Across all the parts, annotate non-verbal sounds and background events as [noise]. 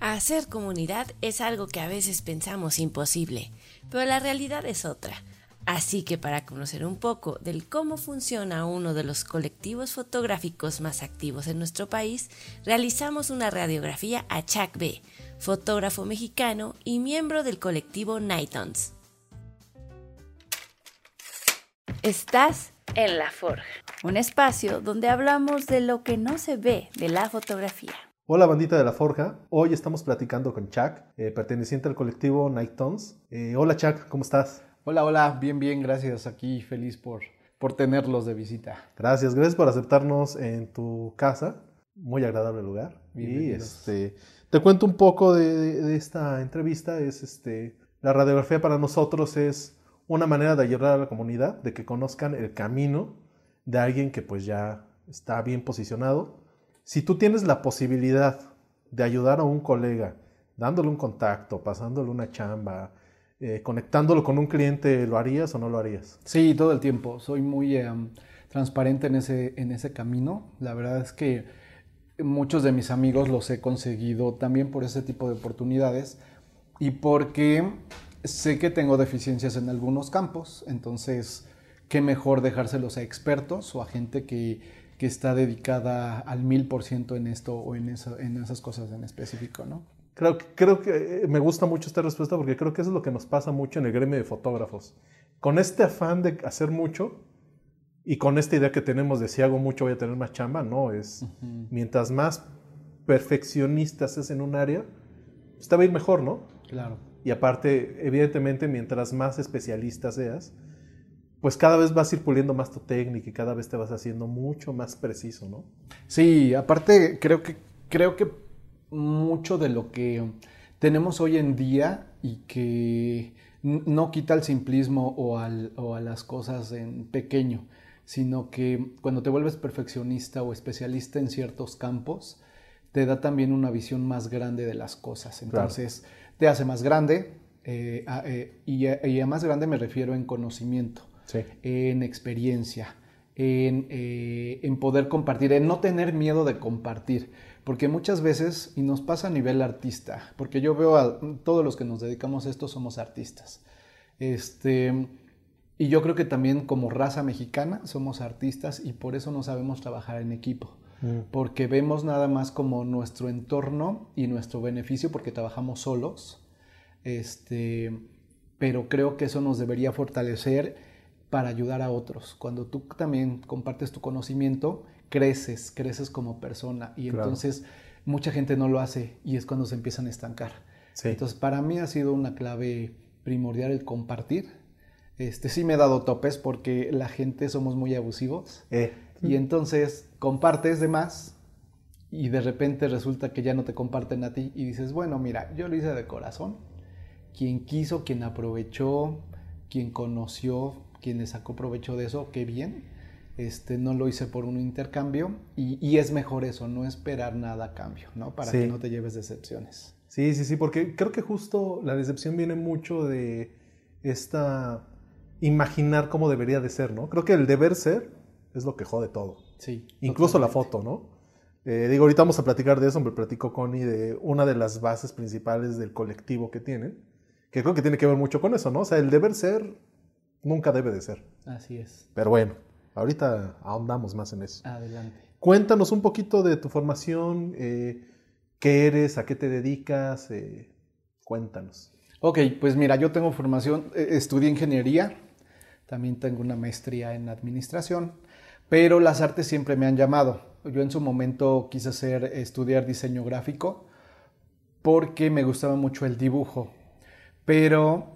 Hacer comunidad es algo que a veces pensamos imposible, pero la realidad es otra. Así que para conocer un poco del cómo funciona uno de los colectivos fotográficos más activos en nuestro país, realizamos una radiografía a Chuck B., fotógrafo mexicano y miembro del colectivo Nightons. Estás en La Forja, un espacio donde hablamos de lo que no se ve de la fotografía. Hola bandita de la Forja, hoy estamos platicando con Chuck, eh, perteneciente al colectivo Night Tones. Eh, hola Chuck, ¿cómo estás? Hola, hola, bien, bien, gracias. Aquí feliz por, por tenerlos de visita. Gracias, gracias por aceptarnos en tu casa, muy agradable lugar. Y este, te cuento un poco de, de, esta entrevista, es este, la radiografía para nosotros es una manera de ayudar a la comunidad, de que conozcan el camino de alguien que pues ya está bien posicionado si tú tienes la posibilidad de ayudar a un colega, dándole un contacto, pasándole una chamba, eh, conectándolo con un cliente, ¿lo harías o no lo harías? Sí, todo el tiempo. Soy muy em, transparente en ese, en ese camino. La verdad es que muchos de mis amigos los he conseguido también por ese tipo de oportunidades y porque sé que tengo deficiencias en algunos campos. Entonces, qué mejor dejárselos a expertos o a gente que que está dedicada al mil por ciento en esto o en, eso, en esas cosas en específico, ¿no? Creo, creo que eh, me gusta mucho esta respuesta porque creo que eso es lo que nos pasa mucho en el gremio de fotógrafos. Con este afán de hacer mucho y con esta idea que tenemos de si hago mucho voy a tener más chamba, no, es mientras más perfeccionistas es en un área, está a ir mejor, ¿no? Claro. Y aparte, evidentemente, mientras más especialista seas, pues cada vez vas ir puliendo más tu técnica y cada vez te vas haciendo mucho más preciso, ¿no? Sí, aparte creo que, creo que mucho de lo que tenemos hoy en día y que no quita el simplismo o, o a las cosas en pequeño, sino que cuando te vuelves perfeccionista o especialista en ciertos campos, te da también una visión más grande de las cosas. Entonces, te hace más grande, eh, eh, y, y a más grande me refiero en conocimiento en experiencia, eh, en, poder compartir, en no tener miedo de compartir. Porque muchas veces, y nos pasa a nivel artista, porque yo veo a todos los que nos dedicamos a esto somos artistas. Este, y yo creo que también como raza mexicana somos artistas y por eso no sabemos trabajar en equipo. Mm. Porque vemos nada más como nuestro entorno y nuestro beneficio porque trabajamos solos. Este, pero creo que eso nos debería fortalecer para ayudar a otros. Cuando tú también compartes tu conocimiento, creces, creces como persona y entonces mucha gente no lo hace y es cuando se empiezan a estancar. Entonces, para mí ha sido una clave primordial el compartir. Este, sí me he dado topes porque la gente somos muy abusivos eh. y entonces compartes de más y de repente resulta que ya no te comparten a ti y dices, bueno, mira, yo lo hice de corazón. Quien quiso, quien aprovechó, quien conoció, quien le sacó provecho de eso, qué bien. Este, no lo hice por un intercambio y, es mejor eso, no esperar nada a cambio, ¿no? Para que no te lleves decepciones. Sí, sí, sí, porque creo que justo la decepción viene mucho de esta imaginar cómo debería de ser, ¿no? Creo que el deber ser es lo que jode todo. Sí. Incluso la foto, ¿no? Eh, digo, ahorita vamos a platicar de eso, me platicó Connie de una de las bases principales del colectivo que tienen, que creo que tiene que ver mucho con eso, ¿no? O sea, el deber ser nunca debe de ser. Así es. Pero bueno, ahorita ahondamos más en eso. Adelante. Cuéntanos un poquito de tu formación, eh, qué eres, a qué te dedicas, eh, cuéntanos. Ok, pues mira, yo tengo formación, eh, estudié ingeniería, también tengo una maestría en administración, pero las artes siempre me han llamado. Yo en su momento quise hacer, estudiar diseño gráfico porque me gustaba mucho el dibujo, pero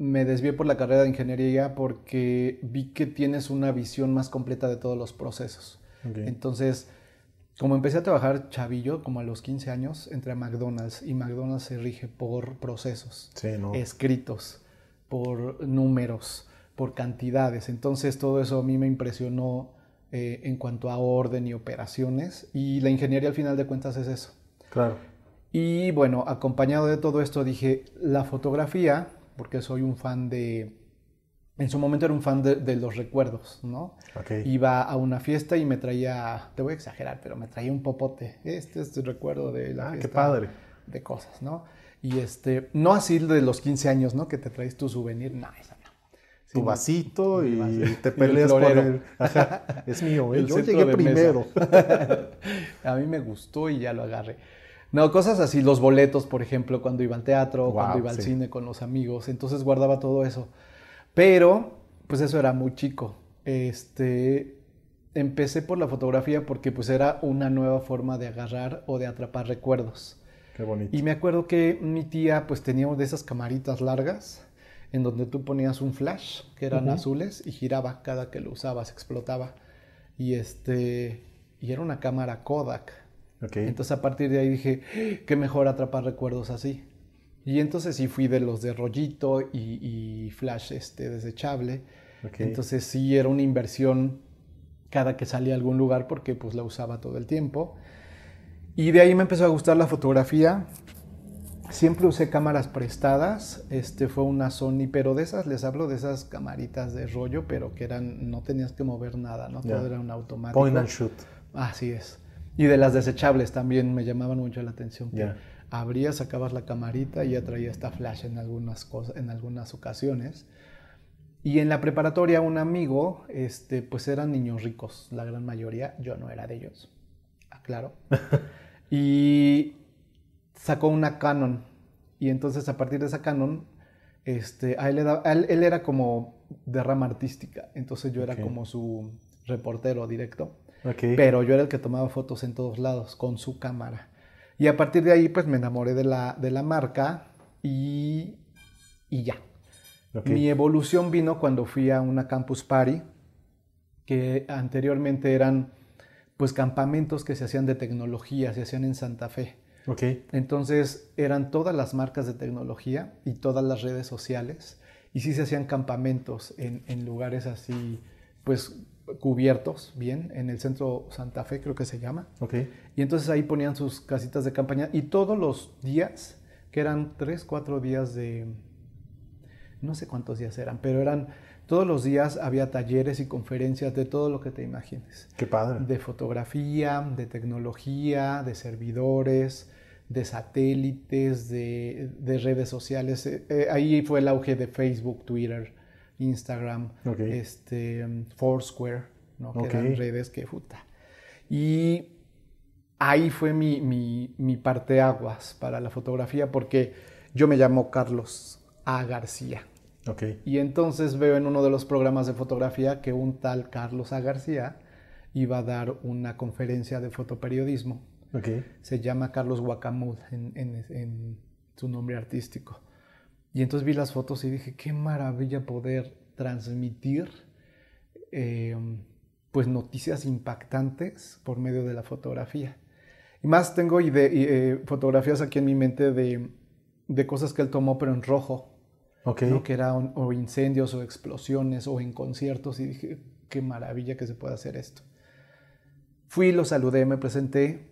me desvié por la carrera de ingeniería porque vi que tienes una visión más completa de todos los procesos. Entonces, como empecé a trabajar chavillo, como a los 15 años, entré a McDonald's y McDonald's se rige por procesos escritos, por números, por cantidades. Entonces, todo eso a mí me impresionó eh, en cuanto a orden y operaciones y la ingeniería al final de cuentas es eso. Claro. Y bueno, acompañado de todo esto dije, la fotografía porque soy un fan de... En su momento era un fan de, los recuerdos, ¿no? Iba a una fiesta y me traía, te voy a exagerar, pero me traía un popote. Este es tu recuerdo de la ah, fiesta. qué padre. de cosas, ¿no? Y este, no así de los 15 años, ¿no? Que te traes tu souvenir, no, esa no. tu vasito y vasito. te el peleas por el... Ajá, es mío, ¿eh? [laughs] El yo llegué de primero. [laughs] a mí me gustó y ya lo agarré. No, cosas así, los boletos, por ejemplo, cuando iba al teatro, Wow, cuando iba al sí. cine con los amigos, entonces guardaba todo eso. Pero, pues eso era muy chico. Este, empecé por la fotografía porque pues era una nueva forma de agarrar o de atrapar recuerdos. Qué bonito. Y me acuerdo que mi tía pues tenía una de esas camaritas largas en donde tú ponías un flash que eran azules y giraba cada que lo usabas, explotaba. Y este y era una cámara Kodak. Ok. Entonces a partir de ahí dije, "¡Ah! qué mejor atrapar recuerdos así. Y entonces sí fui de los de rollito y, y flash este desechable. ok. Entonces sí era una inversión cada que salía a algún lugar porque pues la usaba todo el tiempo. Y de ahí me empezó a gustar la fotografía. Siempre usé cámaras prestadas. Este fue una Sony, pero de esas les hablo de esas camaritas de rollo, pero que eran no tenías que mover nada, no Ya. todo era un automático. Point and shoot. Así es. Y de las desechables también me llamaban mucho la atención. que Ya. Abrías, sacabas la camarita y ya traía esta flash en algunas cosas, en algunas ocasiones. Y en la preparatoria un amigo, este, pues eran niños ricos, la gran mayoría. Yo no era de ellos, aclaro. [laughs] y sacó una Canon. Y entonces a partir de esa Canon, este, a él, le da- a él, él era como de rama artística. Entonces yo era como su reportero directo. Ok. Pero yo era el que tomaba fotos en todos lados con su cámara. Y a partir de ahí, pues me enamoré de la, de la marca y, y ya. ok. Mi evolución vino cuando fui a una campus party, que anteriormente eran pues campamentos que se hacían de tecnología, se hacían en Santa Fe. Ok. Entonces eran todas las marcas de tecnología y todas las redes sociales. Y sí se hacían campamentos en, en lugares así, pues cubiertos, bien, en el centro Santa Fe creo que se llama. Ok. Y entonces ahí ponían sus casitas de campaña y todos los días, que eran tres, cuatro días de, no sé cuántos días eran, pero eran, todos los días había talleres y conferencias de todo lo que te imagines Qué padre. de fotografía, de tecnología, de servidores, de satélites, de, de redes sociales. Eh, eh, ahí fue el auge de Facebook, Twitter, Instagram, este, Foursquare, ¿no? que eran redes que puta. Y ahí fue mi, mi, mi parteaguas para la fotografía porque yo me llamo Carlos A. García. Ok. Y entonces veo en uno de los programas de fotografía que un tal Carlos A. García iba a dar una conferencia de fotoperiodismo. Ok. Se llama Carlos Guacamud en, en- en su nombre artístico. Y entonces vi las fotos y dije, qué maravilla poder transmitir eh, pues noticias impactantes por medio de la fotografía. Y más tengo y, eh, fotografías aquí en mi mente de, de cosas que él tomó pero en rojo. Ok. ¿no? que eran o incendios o explosiones o en conciertos y dije, qué maravilla que se pueda hacer esto. Fui, lo saludé, me presenté,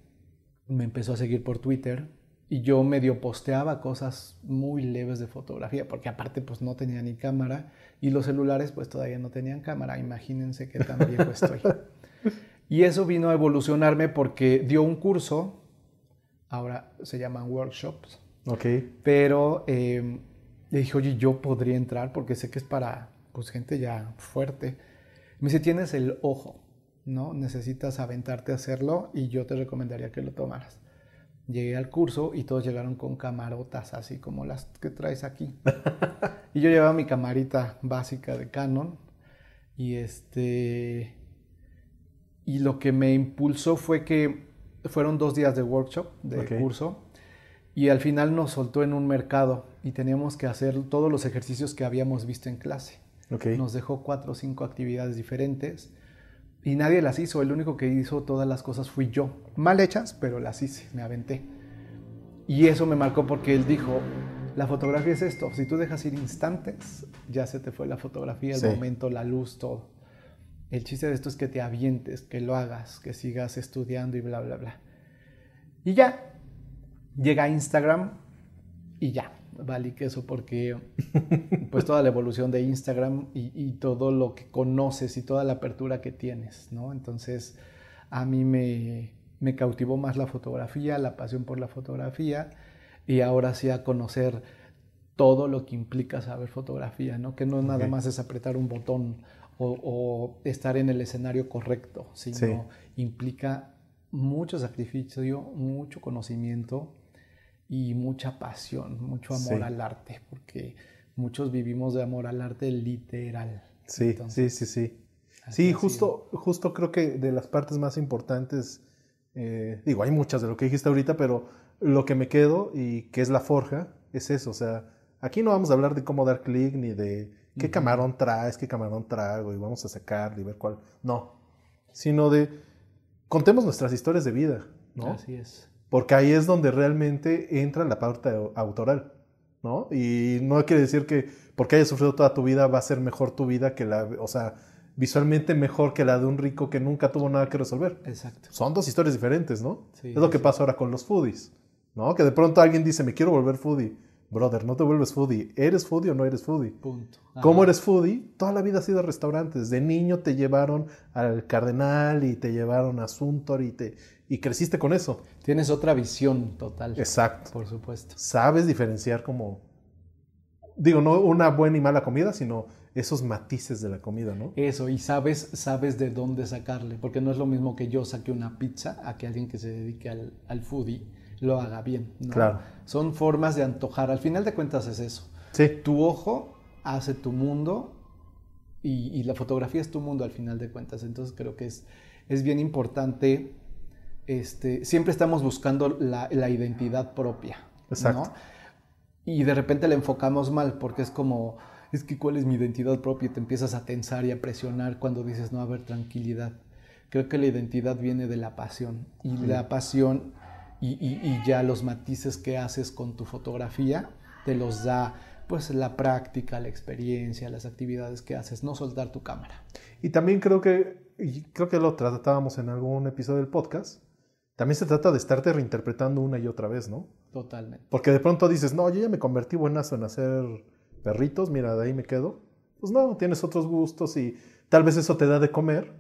me empezó a seguir por Twitter y yo medio posteaba cosas muy leves de fotografía, porque aparte pues no tenía ni cámara y los celulares pues todavía no tenían cámara, imagínense qué tan viejo estoy. [laughs] Y eso vino a evolucionarme porque dio un curso, ahora se llaman workshops, Ok. pero eh, le dije, oye, yo podría entrar porque sé que es para pues, gente ya fuerte. Me dice, tienes el ojo, ¿no? Necesitas aventarte a hacerlo y yo te recomendaría que lo tomaras. Llegué al curso y todos llegaron con camarotas, así como las que traes aquí. [laughs] y yo llevaba mi camarita básica de Canon y este... Y lo que me impulsó fue que fueron dos días de workshop, de curso, y al final nos soltó en un mercado y teníamos que hacer todos los ejercicios que habíamos visto en clase. Nos dejó cuatro o cinco actividades diferentes y nadie las hizo. El único que hizo todas las cosas fui yo. Mal hechas, pero las hice, me aventé. Y eso me marcó porque él dijo, la fotografía es esto, si tú dejas ir instantes, ya se te fue la fotografía, el Sí. momento, la luz, todo. El chiste de esto es que te avientes, que lo hagas, que sigas estudiando y bla, bla, bla. Y ya, llega a Instagram y ya, vale que eso porque pues toda la evolución de Instagram y, y todo lo que conoces y toda la apertura que tienes, ¿no? Entonces a mí me, me cautivó más la fotografía, la pasión por la fotografía y ahora sí a conocer todo lo que implica saber fotografía, ¿no? Que no nada más es apretar un botón o, estar en el escenario correcto, sino implica mucho sacrificio, mucho conocimiento y mucha pasión, mucho amor al arte, porque muchos vivimos de amor al arte literal. Sí, sí, sí, sí. Sí, justo, justo creo que de las partes más importantes, eh, digo, hay muchas de lo que dijiste ahorita, pero lo que me quedo y que es la forja es eso, o sea, aquí no vamos a hablar de cómo dar clic ni de qué camarón traes, qué camarón trago y vamos a sacar y ver cuál, no, sino de contemos nuestras historias de vida, ¿no? Así es. Porque ahí es donde realmente entra la parte autoral, ¿no? Y no quiere decir que porque hayas sufrido toda tu vida va a ser mejor tu vida que la, o sea, visualmente mejor que la de un rico que nunca tuvo nada que resolver. Exacto. Son dos historias diferentes, ¿no? es lo que pasa ahora con los foodies, ¿no? Que de pronto alguien dice, me quiero volver foodie. Brother, no te vuelves foodie. ¿Eres foodie o no eres foodie? Punto. ¿Cómo eres foodie? Toda la vida has ido a restaurantes. De niño te llevaron al Cardenal y te llevaron a Suntory y, te, y creciste con eso. Tienes otra visión total. Exacto. Por supuesto. Sabes diferenciar como, digo, no una buena y mala comida, sino esos matices de la comida, ¿no? Eso, y sabes, sabes de dónde sacarle, porque no es lo mismo que yo saque una pizza a que alguien que se dedique al, al foodie lo haga bien. Claro. Son formas de antojar. Al final de cuentas es eso. Sí. Tu ojo hace tu mundo y, la fotografía es tu mundo al final de cuentas. Entonces creo que es, es bien importante. Este, siempre estamos buscando la, identidad propia. Exacto. Y de repente la enfocamos mal porque es como, es que cuál es mi identidad propia y te empiezas a tensar y a presionar cuando dices, no, a ver, tranquilidad. Creo que la identidad viene de la pasión y la pasión y, ya los matices que haces con tu fotografía te los da pues la práctica, la experiencia, las actividades que haces, no soltar tu cámara. Y también creo que, y creo que lo tratábamos en algún episodio del podcast, también se trata de estarte reinterpretando una y otra vez, ¿no? Totalmente. Porque de pronto dices, no, yo ya me convertí buenazo en hacer perritos, mira, de ahí me quedo. Pues no, tienes otros gustos y tal vez eso te da de comer,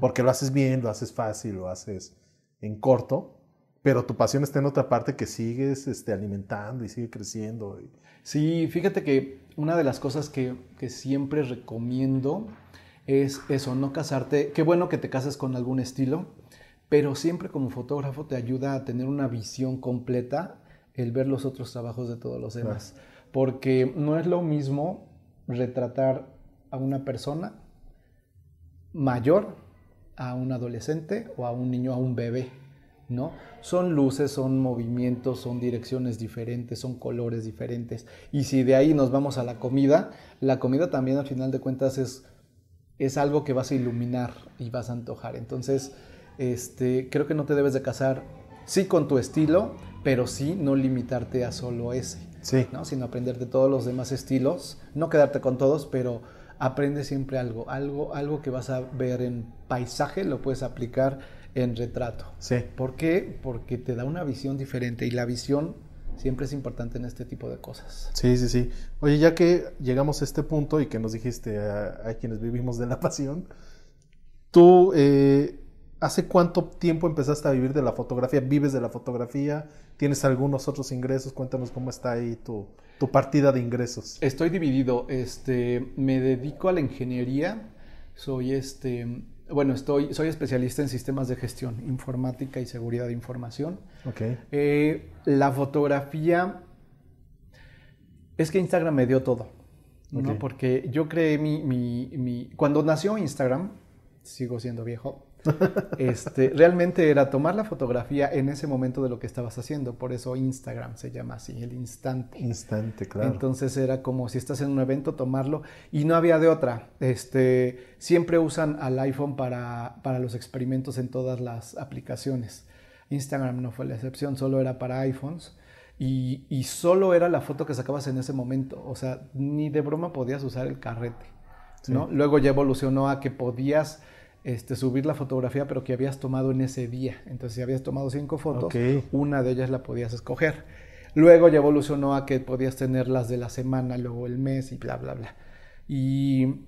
porque lo haces bien, lo haces fácil, lo haces en corto, pero tu pasión está en otra parte que sigues este, alimentando y sigue creciendo. Sí, fíjate que una de las cosas que, que, siempre recomiendo es eso, no casarte. Qué bueno que te cases con algún estilo, pero siempre como fotógrafo te ayuda a tener una visión completa el ver los otros trabajos de todos los demás. Porque no es lo mismo retratar a una persona mayor, a un adolescente o a un niño, a un bebé ¿no? Son luces, son movimientos, son direcciones diferentes, son colores diferentes. Y si de ahí nos vamos a la comida, la comida también al final de cuentas es, es algo que vas a iluminar y vas a antojar. Entonces, este, creo que no te debes de casar, sí con tu estilo, pero sí no limitarte a solo ese. Sí. ¿no? Sino aprender de todos los demás estilos, no quedarte con todos, pero aprende siempre algo, algo, algo que vas a ver en paisaje, lo puedes aplicar en retrato. Sí. ¿Por qué? Porque te da una visión diferente y la visión siempre es importante en este tipo de cosas. Sí, sí, sí. Oye, ya que llegamos a este punto y que nos dijiste a, quienes vivimos de la [laughs] pasión, tú, eh, ¿hace cuánto tiempo empezaste a vivir de la fotografía? ¿Vives de la fotografía? ¿Tienes algunos otros ingresos? Cuéntanos cómo está ahí tu, tu partida de ingresos. Estoy dividido. Este, me dedico a la ingeniería. Soy este bueno, estoy, soy especialista en sistemas de gestión, informática y seguridad de información. Okay. Eh, la fotografía, es que Instagram me dio todo, ¿no? Porque yo creé mi, mi, mi, Cuando nació Instagram, sigo siendo viejo, este, realmente era tomar la fotografía en ese momento de lo que estabas haciendo. Por eso Instagram se llama así, el instante. Instante, claro. Entonces era como si estás en un evento, tomarlo. Y no había de otra. Este, siempre usan al iPhone para, para los experimentos en todas las aplicaciones. Instagram no fue la excepción, solo era para iPhones. Y, y, solo era la foto que sacabas en ese momento. O sea, ni de broma podías usar el carrete. ¿no? Luego ya evolucionó a que podías este, subir la fotografía, pero que habías tomado en ese día. Entonces, si habías tomado cinco fotos, una de ellas la podías escoger. Luego ya evolucionó a que podías tener las de la semana, luego el mes y bla, bla, bla. Y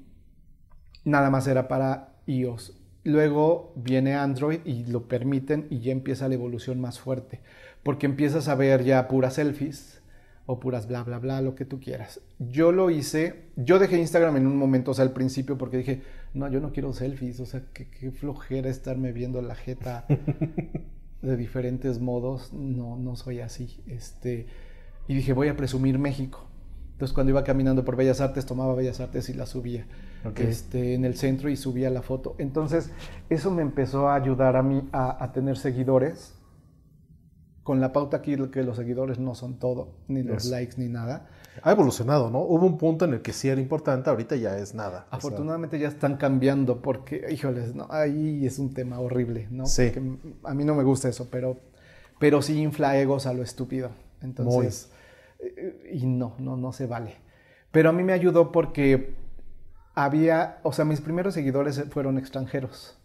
nada más era para iOS. Luego viene Android y lo permiten y ya empieza la evolución más fuerte. porque empiezas a ver ya puras selfies o puras bla, bla, bla, lo que tú quieras. Yo lo hice, yo dejé Instagram en un momento, o sea, al principio, porque dije, no, yo no quiero selfies, o sea, qué, qué flojera estarme viendo la jeta [laughs] de diferentes modos, no, no soy así. Este, y dije, voy a presumir México. Entonces cuando iba caminando por Bellas Artes, tomaba Bellas Artes y la subía este, en el centro y subía la foto. Entonces eso me empezó a ayudar a mí a, tener seguidores. Con la pauta aquí que los seguidores no son todo, ni los likes ni nada. Ha evolucionado, ¿no? Hubo un punto en el que sí era importante, ahorita ya es nada. Afortunadamente ya están cambiando porque, híjoles, no, ahí es un tema horrible, ¿no? Sí. a mí no me gusta eso, pero, pero sí infla egos a lo estúpido. Entonces, eh, y no, no, no se vale. Pero a mí me ayudó porque había, o sea, mis primeros seguidores fueron extranjeros.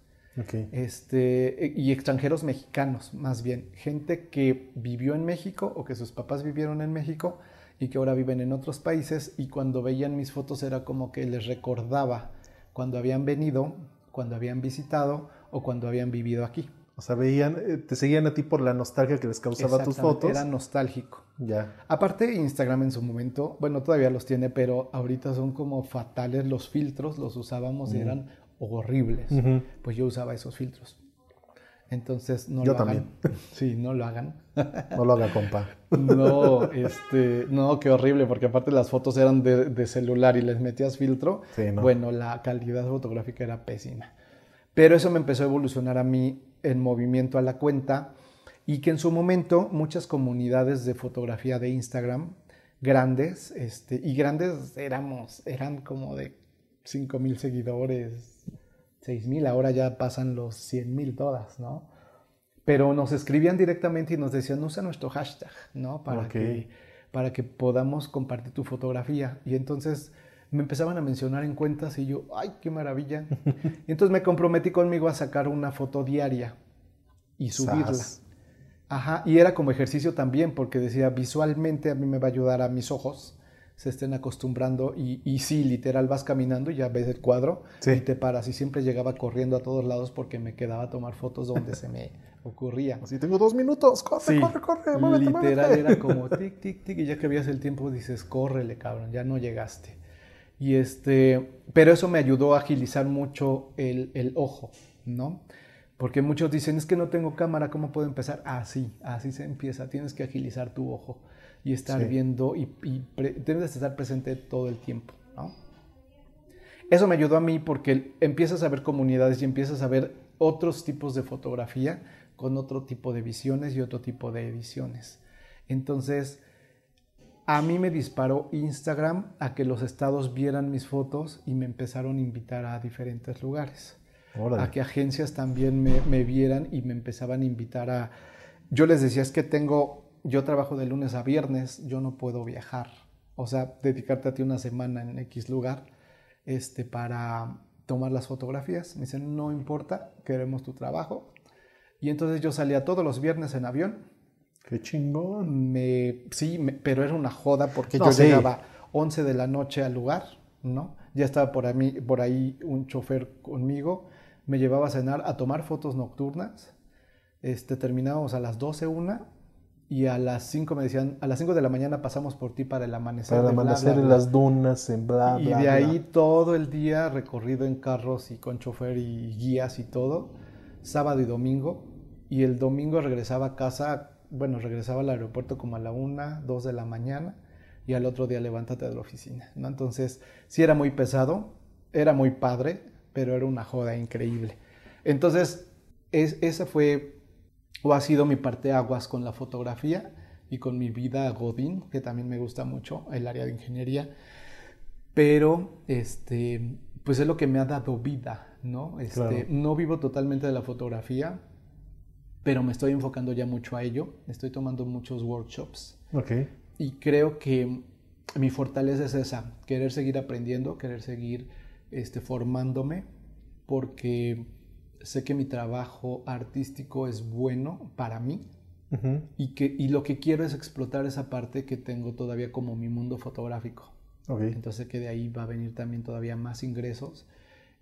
Este, y extranjeros mexicanos, más bien. Gente que vivió en México o que sus papás vivieron en México y que ahora viven en otros países y cuando veían mis fotos era como que les recordaba cuando habían venido, cuando habían visitado o cuando habían vivido aquí. O sea, veían, eh, te seguían a ti por la nostalgia que les causaba tus fotos. Era nostálgico. Ya. Aparte, Instagram en su momento, bueno, todavía los tiene, pero ahorita son como fatales los filtros, los usábamos y eran horribles. Pues yo usaba esos filtros. Entonces, no yo lo también. hagan. [laughs] Sí, no lo hagan. no lo haga, compa. no, este, no, qué horrible, porque aparte las fotos eran de, celular y les metías filtro. Bueno, la calidad fotográfica era pésima. Pero eso me empezó a evolucionar a mí en movimiento a la cuenta y que en su momento muchas comunidades de fotografía de Instagram grandes, este, y grandes éramos, eran como de 5 mil seguidores, 6 mil, ahora ya pasan los 100 mil todas, ¿no? Pero nos escribían directamente y nos decían, usa nuestro hashtag, ¿no? Para, que, para que podamos compartir tu fotografía. Y entonces me empezaban a mencionar en cuentas y yo, ay, qué maravilla. [laughs] y entonces me comprometí conmigo a sacar una foto diaria y subirla. Ajá, y era como ejercicio también, porque decía, visualmente a mí me va a ayudar a mis ojos, se estén acostumbrando y, y sí, literal, vas caminando y ya ves el cuadro y te paras. Y siempre llegaba corriendo a todos lados porque me quedaba a tomar fotos donde se me ocurría. [laughs] Así tengo dos minutos, corre, corre, corre, Literal era [laughs] como tic, tic, tic, y ya que veías el tiempo dices, córrele, cabrón, ya no llegaste. Y este, pero eso me ayudó a agilizar mucho el, el ojo, ¿no? Porque muchos dicen, es que no tengo cámara, ¿cómo puedo empezar? Así, así se empieza. Tienes que agilizar tu ojo y estar viendo y, y debes estar presente todo el tiempo, ¿no? Eso me ayudó a mí porque empiezas a ver comunidades y empiezas a ver otros tipos de fotografía con otro tipo de visiones y otro tipo de ediciones. Entonces, a mí me disparó Instagram a que los estados vieran mis fotos y me empezaron a invitar a diferentes lugares. A que agencias también me, vieran y me empezaban a invitar a... Yo les decía, es que tengo, yo trabajo de lunes a viernes, yo no puedo viajar. O sea, dedicarte a ti una semana en X lugar este, para tomar las fotografías. Me dicen, no importa, queremos tu trabajo. Y entonces yo salía todos los viernes en avión Qué chingón. Me, sí, pero era una joda porque yo llegaba 11 de la noche al lugar, ¿no? Ya estaba por ahí, por ahí un chofer conmigo, me llevaba a cenar, a tomar fotos nocturnas. Este, terminábamos a las 12 una y a las 5 me decían, a las 5 de la mañana pasamos por ti para el amanecer. Para el amanecer en las dunas, en bla, bla. Y de ahí todo el día recorrido en carros y con chofer y guías y todo, sábado y domingo. Y el domingo regresaba a casa bueno, regresaba al aeropuerto como a la una, dos de la mañana y al otro día levántate de la oficina, ¿no? Entonces, sí era muy pesado, era muy padre, pero era una joda increíble. Entonces, es, esa fue o ha sido mi parte aguas con la fotografía y con mi vida Godín, que también me gusta mucho el área de ingeniería, pero este, pues es lo que me ha dado vida, ¿no? Este, No vivo totalmente de la fotografía, pero me estoy enfocando ya mucho a ello. Estoy tomando muchos workshops. Ok. Y creo que mi fortaleza es esa, querer seguir aprendiendo, querer seguir este, formándome, porque sé que mi trabajo artístico es bueno para mí y, que, y lo que quiero es explotar esa parte que tengo todavía como mi mundo fotográfico. Okay. Entonces que de ahí va a venir también todavía más ingresos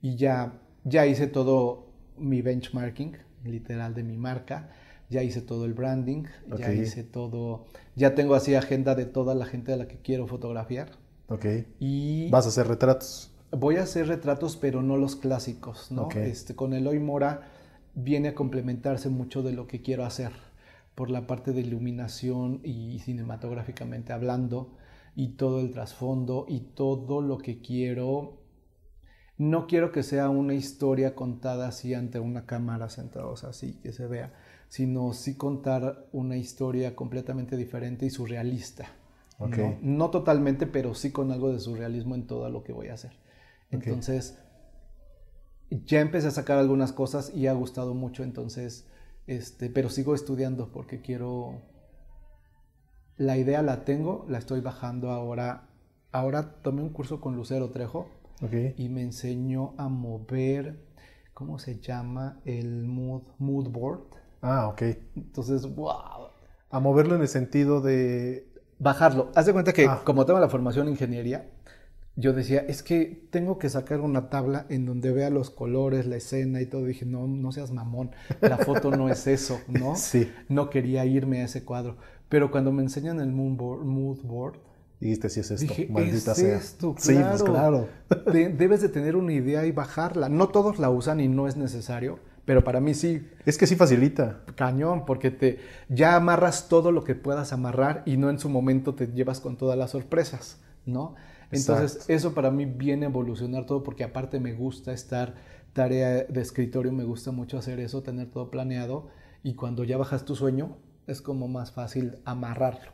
y ya, ya hice todo mi benchmarking literal de mi marca, ya hice todo el branding, ya hice todo, ya tengo así agenda de toda la gente a la que quiero fotografiar. Ok. Y vas a hacer retratos. Voy a hacer retratos, pero no los clásicos, ¿no? Este, con Eloy Mora viene a complementarse mucho de lo que quiero hacer por la parte de iluminación y cinematográficamente hablando y todo el trasfondo y todo lo que quiero. No quiero que sea una historia contada así ante una cámara sentados así, que se vea, sino sí contar una historia completamente diferente y surrealista. ¿no? totalmente, pero sí con algo de surrealismo en todo lo que voy a hacer. Entonces, ya empecé a sacar algunas cosas y ha gustado mucho, entonces, este, pero sigo estudiando porque quiero, la idea la tengo, la estoy bajando ahora. Ahora tomé un curso con Lucero Trejo y me enseñó a mover, ¿cómo se llama? El mood, mood board. Ah, ok. Entonces, wow. A moverlo en el sentido de... Bajarlo. Haz de cuenta que ah. como tengo la formación en ingeniería, yo decía, es que tengo que sacar una tabla en donde vea los colores, la escena y todo. dije, no, no seas mamón, la foto no es eso, ¿no? [laughs] Sí. No quería irme a ese cuadro. Pero cuando me enseñan el mood board, mood board dijiste, si es esto, dije, maldita es Esto, claro. Sí, pues claro. debes de tener una idea y bajarla. No todos la usan y no es necesario, pero para mí sí. Es que sí facilita. Cañón, porque te ya amarras todo lo que puedas amarrar y no en su momento te llevas con todas las sorpresas, ¿no? Entonces, eso para mí viene a evolucionar todo porque aparte me gusta estar tarea de escritorio, me gusta mucho hacer eso, tener todo planeado y cuando ya bajas tu sueño es como más fácil amarrarlo.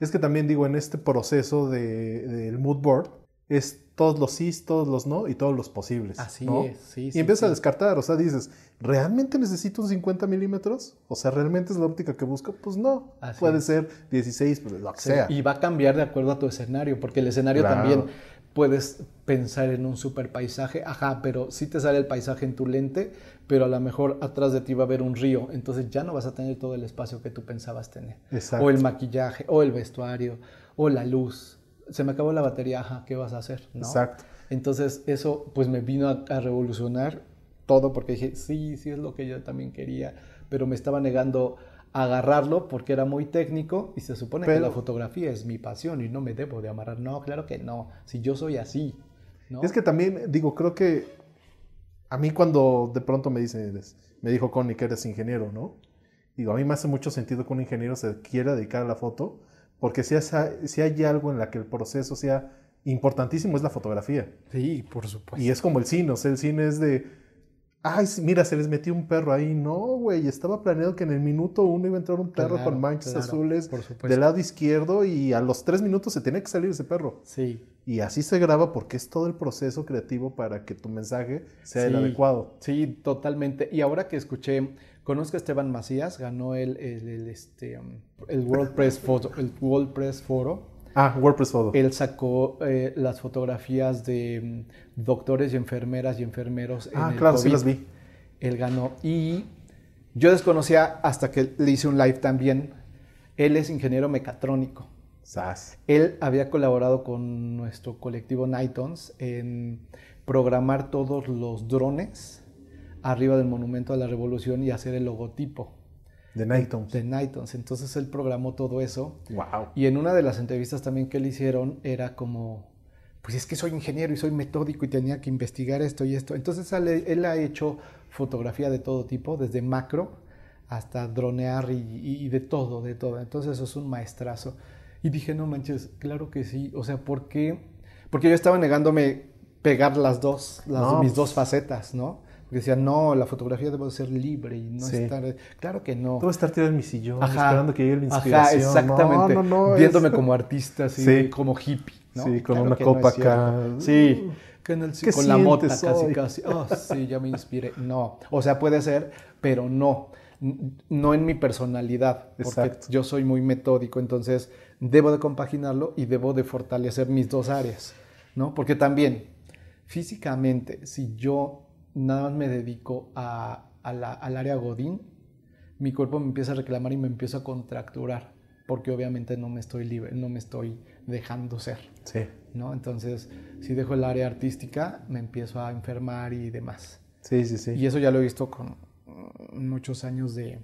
Es que también digo, en este proceso del de, mood board, es todos los sí, todos los no y todos los posibles. Así es, sí. Y empiezas a descartar, o sea, dices, ¿realmente necesito un 50 milímetros? O sea, ¿realmente es la óptica que busco? Pues no, puede ser 16, pero lo que sea. Y va a cambiar de acuerdo a tu escenario, porque el escenario también puedes pensar en un super paisaje, ajá, pero sí te sale el paisaje en tu lente, pero a lo mejor atrás de ti va a haber un río, entonces ya no vas a tener todo el espacio que tú pensabas tener. Exacto. O el maquillaje, o el vestuario, o la luz se me acabó la batería, ajá, ¿qué vas a hacer? Exacto. Entonces eso pues me vino a, revolucionar todo porque dije, sí, sí es lo que yo también quería, pero me estaba negando a agarrarlo porque era muy técnico y se supone que la fotografía es mi pasión y no me debo de amarrar. No, claro que no, si yo soy así. ¿no? Es que también, digo, creo que a mí cuando de pronto me dicen, me dijo Connie que eres ingeniero, ¿no? Digo, a mí me hace mucho sentido que un ingeniero se quiera dedicar a la foto, porque si, si hay algo en la que el proceso sea importantísimo es la fotografía. Sí, por supuesto. Y es como el cine, o sea, el cine es de, ay, mira, se les metió un perro ahí. No, güey, estaba planeado que en el minuto uno iba a entrar un perro con manchas azules del lado izquierdo y a los tres minutos se tiene que salir ese perro. Sí. Y así se graba porque es todo el proceso creativo para que tu mensaje sea el adecuado. Sí, totalmente. Y ahora que escuché Conozco a Esteban Macías, ganó el, el, este, el WordPress Photo, el WordPress Foro. Ah, WordPress Photo. Él sacó eh, las fotografías de um, doctores y enfermeras y enfermeros. Ah, claro, sí las vi. Él ganó. Y yo desconocía hasta que le hice un live también. Él es ingeniero mecatrónico. SAS. Él había colaborado con nuestro colectivo Nightons en programar todos los drones arriba del Monumento a la Revolución y hacer el logotipo. De Nightons. De Nightons. Entonces él programó todo eso. Wow. Y en una de las entrevistas también que le hicieron era como, pues es que soy ingeniero y soy metódico y tenía que investigar esto y esto. Entonces él, ha hecho fotografía de todo tipo, desde macro hasta dronear y, de todo, de todo. Entonces eso es un maestrazo. Y dije, no manches, claro que sí. O sea, ¿por qué? Porque yo estaba negándome pegar las dos, las, mis dos facetas, ¿no? Porque decía, no, la fotografía debe ser libre y no estar. Claro que no. Debo estar tirado en mi sillón, esperando que llegue la inspiración. Ajá, exactamente. No, no, no, Viéndome como artista, así, como hippie. ¿no? Sí, con una copa acá. Sí. con la mota casi, casi. Oh, sí, ya me inspiré. No. O sea, puede ser, pero no. No en mi personalidad. Porque yo soy muy metódico, entonces debo de compaginarlo y debo de fortalecer mis dos áreas. ¿No? Porque también, físicamente, si yo nada más me dedico a, al área Godín, mi cuerpo me empieza a reclamar y me empieza a contracturar, porque obviamente no me estoy libre, no me estoy dejando ser. Sí. ¿no? Entonces, si dejo el área artística, me empiezo a enfermar y demás. Sí, sí, sí. Y eso ya lo he visto con muchos años de,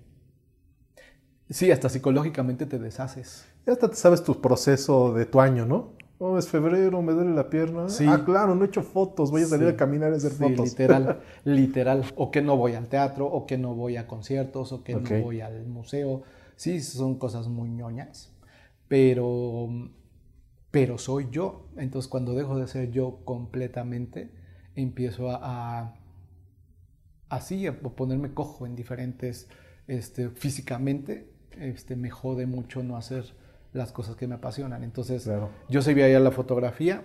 Sí, hasta psicológicamente te deshaces. Ya hasta te sabes tu proceso de tu año, ¿no? Oh, es febrero, me duele la pierna. Sí. Ah, claro, no he hecho fotos, voy a salir Sí. a caminar y hacer Sí, fotos. literal, [laughs] literal. O que no voy al teatro, o que no voy a conciertos, o que no voy al museo. Sí, son cosas muy ñoñas, pero, pero soy yo. Entonces cuando dejo de ser yo completamente, empiezo a, a- así, a ponerme cojo en diferentes, este, físicamente, este, me jode mucho no hacer las cosas que me apasionan. Entonces, Claro. yo se veía la fotografía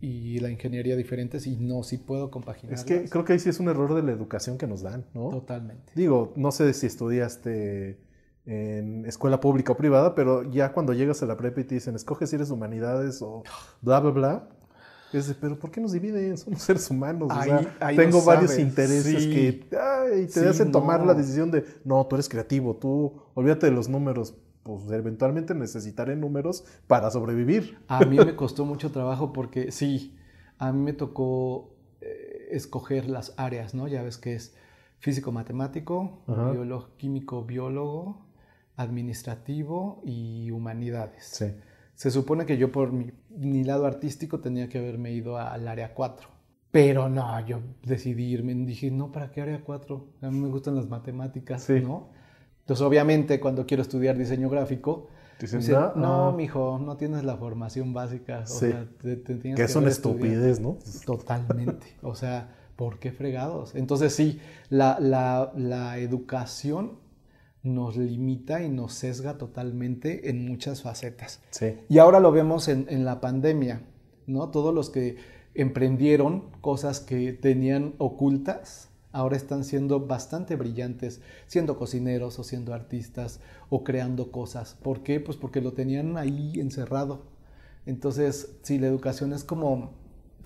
y la ingeniería diferentes y no, sí puedo compaginar. Es que creo que ahí sí es un error de la educación que nos dan, ¿no? Totalmente. Digo, no sé si estudiaste en escuela pública o privada, pero ya cuando llegas a la prepa y te dicen, escoge si eres humanidades o bla, bla, bla. Es de, pero ¿por qué nos dividen? Somos seres humanos. o Ahí- sea, ahí tengo varios sabes. intereses Sí. que ay, te Sí, hacen tomar la decisión de, no, tú eres creativo, tú olvídate de los números. Pues eventualmente necesitaré números para sobrevivir. A mí me costó mucho trabajo porque sí, a mí me tocó eh, escoger las áreas, ¿no? Ya ves que es físico-matemático, Ajá. biólogo, químico-biólogo, administrativo y humanidades. Sí. Se supone que yo por mi, mi lado artístico tenía que haberme ido al área 4. Pero no, yo decidí irme. Dije, no, ¿para qué área 4? A mí me gustan las matemáticas, Sí. ¿no? Entonces, obviamente, cuando quiero estudiar diseño gráfico, Dicen, me dicen, "No, no, ah". mijo, no tienes la formación básica. O Sí. sea, te, te tienes Que es una haber estudiado". estupidez, ¿no? Totalmente. O sea, ¿por qué fregados? Entonces sí, la, la- la educación nos limita y nos sesga totalmente en muchas facetas. Sí. Y ahora lo vemos en, en la pandemia, ¿no? Todos los que emprendieron cosas que tenían ocultas, ahora están siendo bastante brillantes, siendo cocineros o siendo artistas o creando cosas. ¿Por qué? Pues porque lo tenían ahí encerrado. Entonces, sí, la educación es como,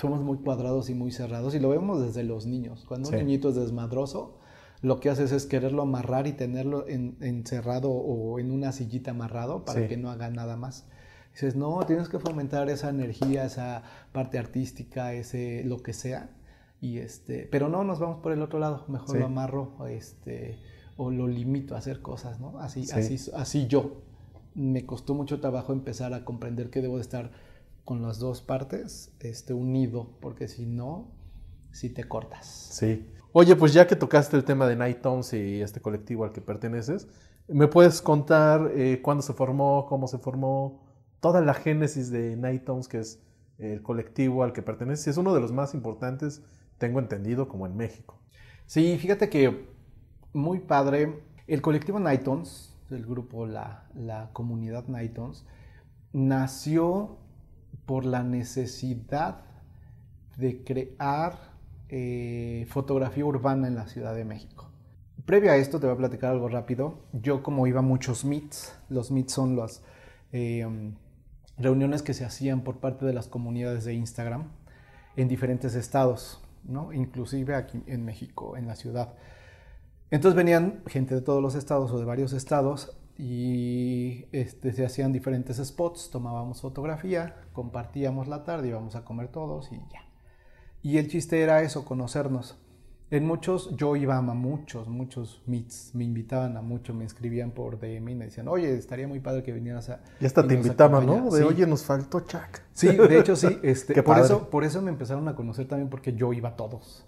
somos muy cuadrados y muy cerrados y lo vemos desde los niños. Cuando Sí. un niñito es desmadroso, lo que haces es quererlo amarrar y tenerlo en- encerrado o en una sillita amarrado para Sí. que no haga nada más. Dices, no, tienes que fomentar esa energía, esa parte artística, ese lo que sea. Y este, pero no, nos vamos por el otro lado. Mejor Sí. lo amarro, este, o lo limito a hacer cosas, ¿no? Así, Sí. así, así yo. Me costó mucho trabajo empezar a comprender que debo de estar con las dos partes, este, unido, porque si no, si te cortas. Sí. Oye, pues ya que tocaste el tema de Night Tones y este colectivo al que perteneces, ¿me puedes contar eh, cuándo se formó, cómo se formó, toda la génesis de Night Tones, que es el colectivo al que perteneces? Es uno de los más importantes, tengo entendido, como en México. Sí, fíjate que muy padre. El colectivo Nightons, el grupo, la, la comunidad Nightons, nació por la necesidad de crear eh, fotografía urbana en la Ciudad de México. Previo a esto, te voy a platicar algo rápido. Yo, como iba a muchos meets, los meets son las eh, reuniones que se hacían por parte de las comunidades de Instagram en diferentes estados, ¿no? inclusive aquí en México, en la ciudad. Entonces venían gente de todos los estados o de varios estados y este, se hacían diferentes spots, tomábamos fotografía, compartíamos la tarde, íbamos a comer todos y ya. Y el chiste era eso, conocernos. En muchos, yo iba a muchos, muchos meets, me invitaban a mucho, me escribían por DM y me decían, oye, estaría muy padre que vinieras a... Y hasta te invitaban, ¿no? acompañas". De, Sí. oye, nos faltó Chuck. Sí, de hecho sí. [laughs] Este, Qué por, padre. eso, por eso me empezaron a conocer también porque yo iba a todos.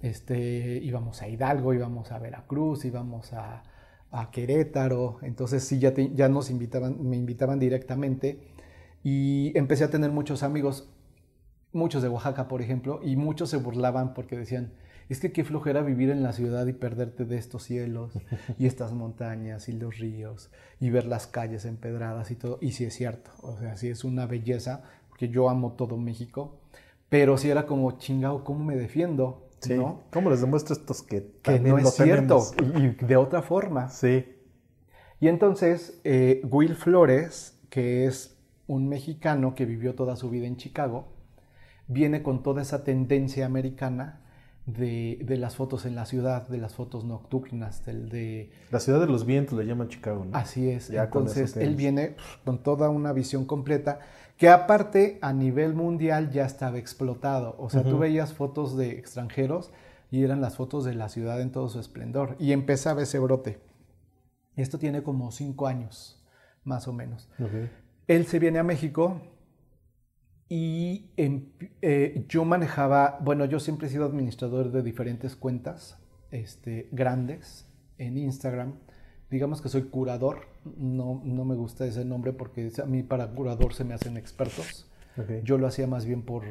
Este, íbamos a Hidalgo, íbamos a Veracruz, íbamos a, a Querétaro. Entonces sí, ya, te- ya nos invitaban, me invitaban directamente. Y empecé a tener muchos amigos, muchos de Oaxaca, por ejemplo, y muchos se burlaban porque decían, es que qué flojera vivir en la ciudad y perderte de estos cielos y estas montañas y los ríos y ver las calles empedradas y todo. Y sí es cierto, o sea, sí es una belleza, porque yo amo todo México, pero sí era como, chingado, ¿cómo me defiendo? Sí. ¿No? ¿Cómo les demuestro estos que Que no lo es cierto, tenemos? y de otra forma. Sí. Y entonces, eh, Will Flores, que es un mexicano que vivió toda su vida en Chicago, viene con toda esa tendencia americana de, de las fotos en la ciudad, de las fotos nocturnas, del de... La ciudad de los vientos le llaman Chicago, ¿no? Así es. Ya entonces, él viene con toda una visión completa que aparte a nivel mundial ya estaba explotado. O sea, tú Ujú. veías fotos de extranjeros y eran las fotos de la ciudad en todo su esplendor. Y empezaba ese brote. Esto tiene como cinco años, más o menos. Él se viene a México y eh, yo manejaba, bueno, yo siempre he sido administrador de diferentes cuentas este, grandes en Instagram. Digamos que soy curador, no, no me gusta ese nombre porque a mí para curador se me hacen expertos. Yo lo hacía más bien por,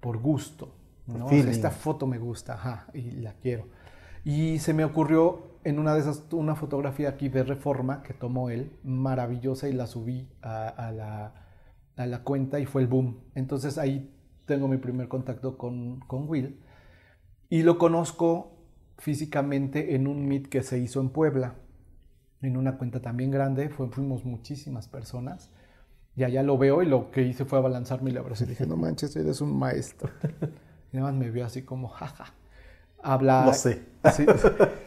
por gusto. ¿no? esta foto me gusta, ajá, y la quiero. Y se me ocurrió en una de esas, una fotografía aquí de Reforma que tomó él, maravillosa, y la subí a, la, a la, cuenta y fue el boom. Entonces ahí tengo mi primer contacto con, con Will. Y lo conozco físicamente en un meet que se hizo en Puebla, en una cuenta también grande, fuimos muchísimas personas. Y allá lo veo y lo que hice fue abalanzarme y le abracé y dije, no manches, eres un maestro. [laughs] Y además me vio así como, jaja. Habla. No sé.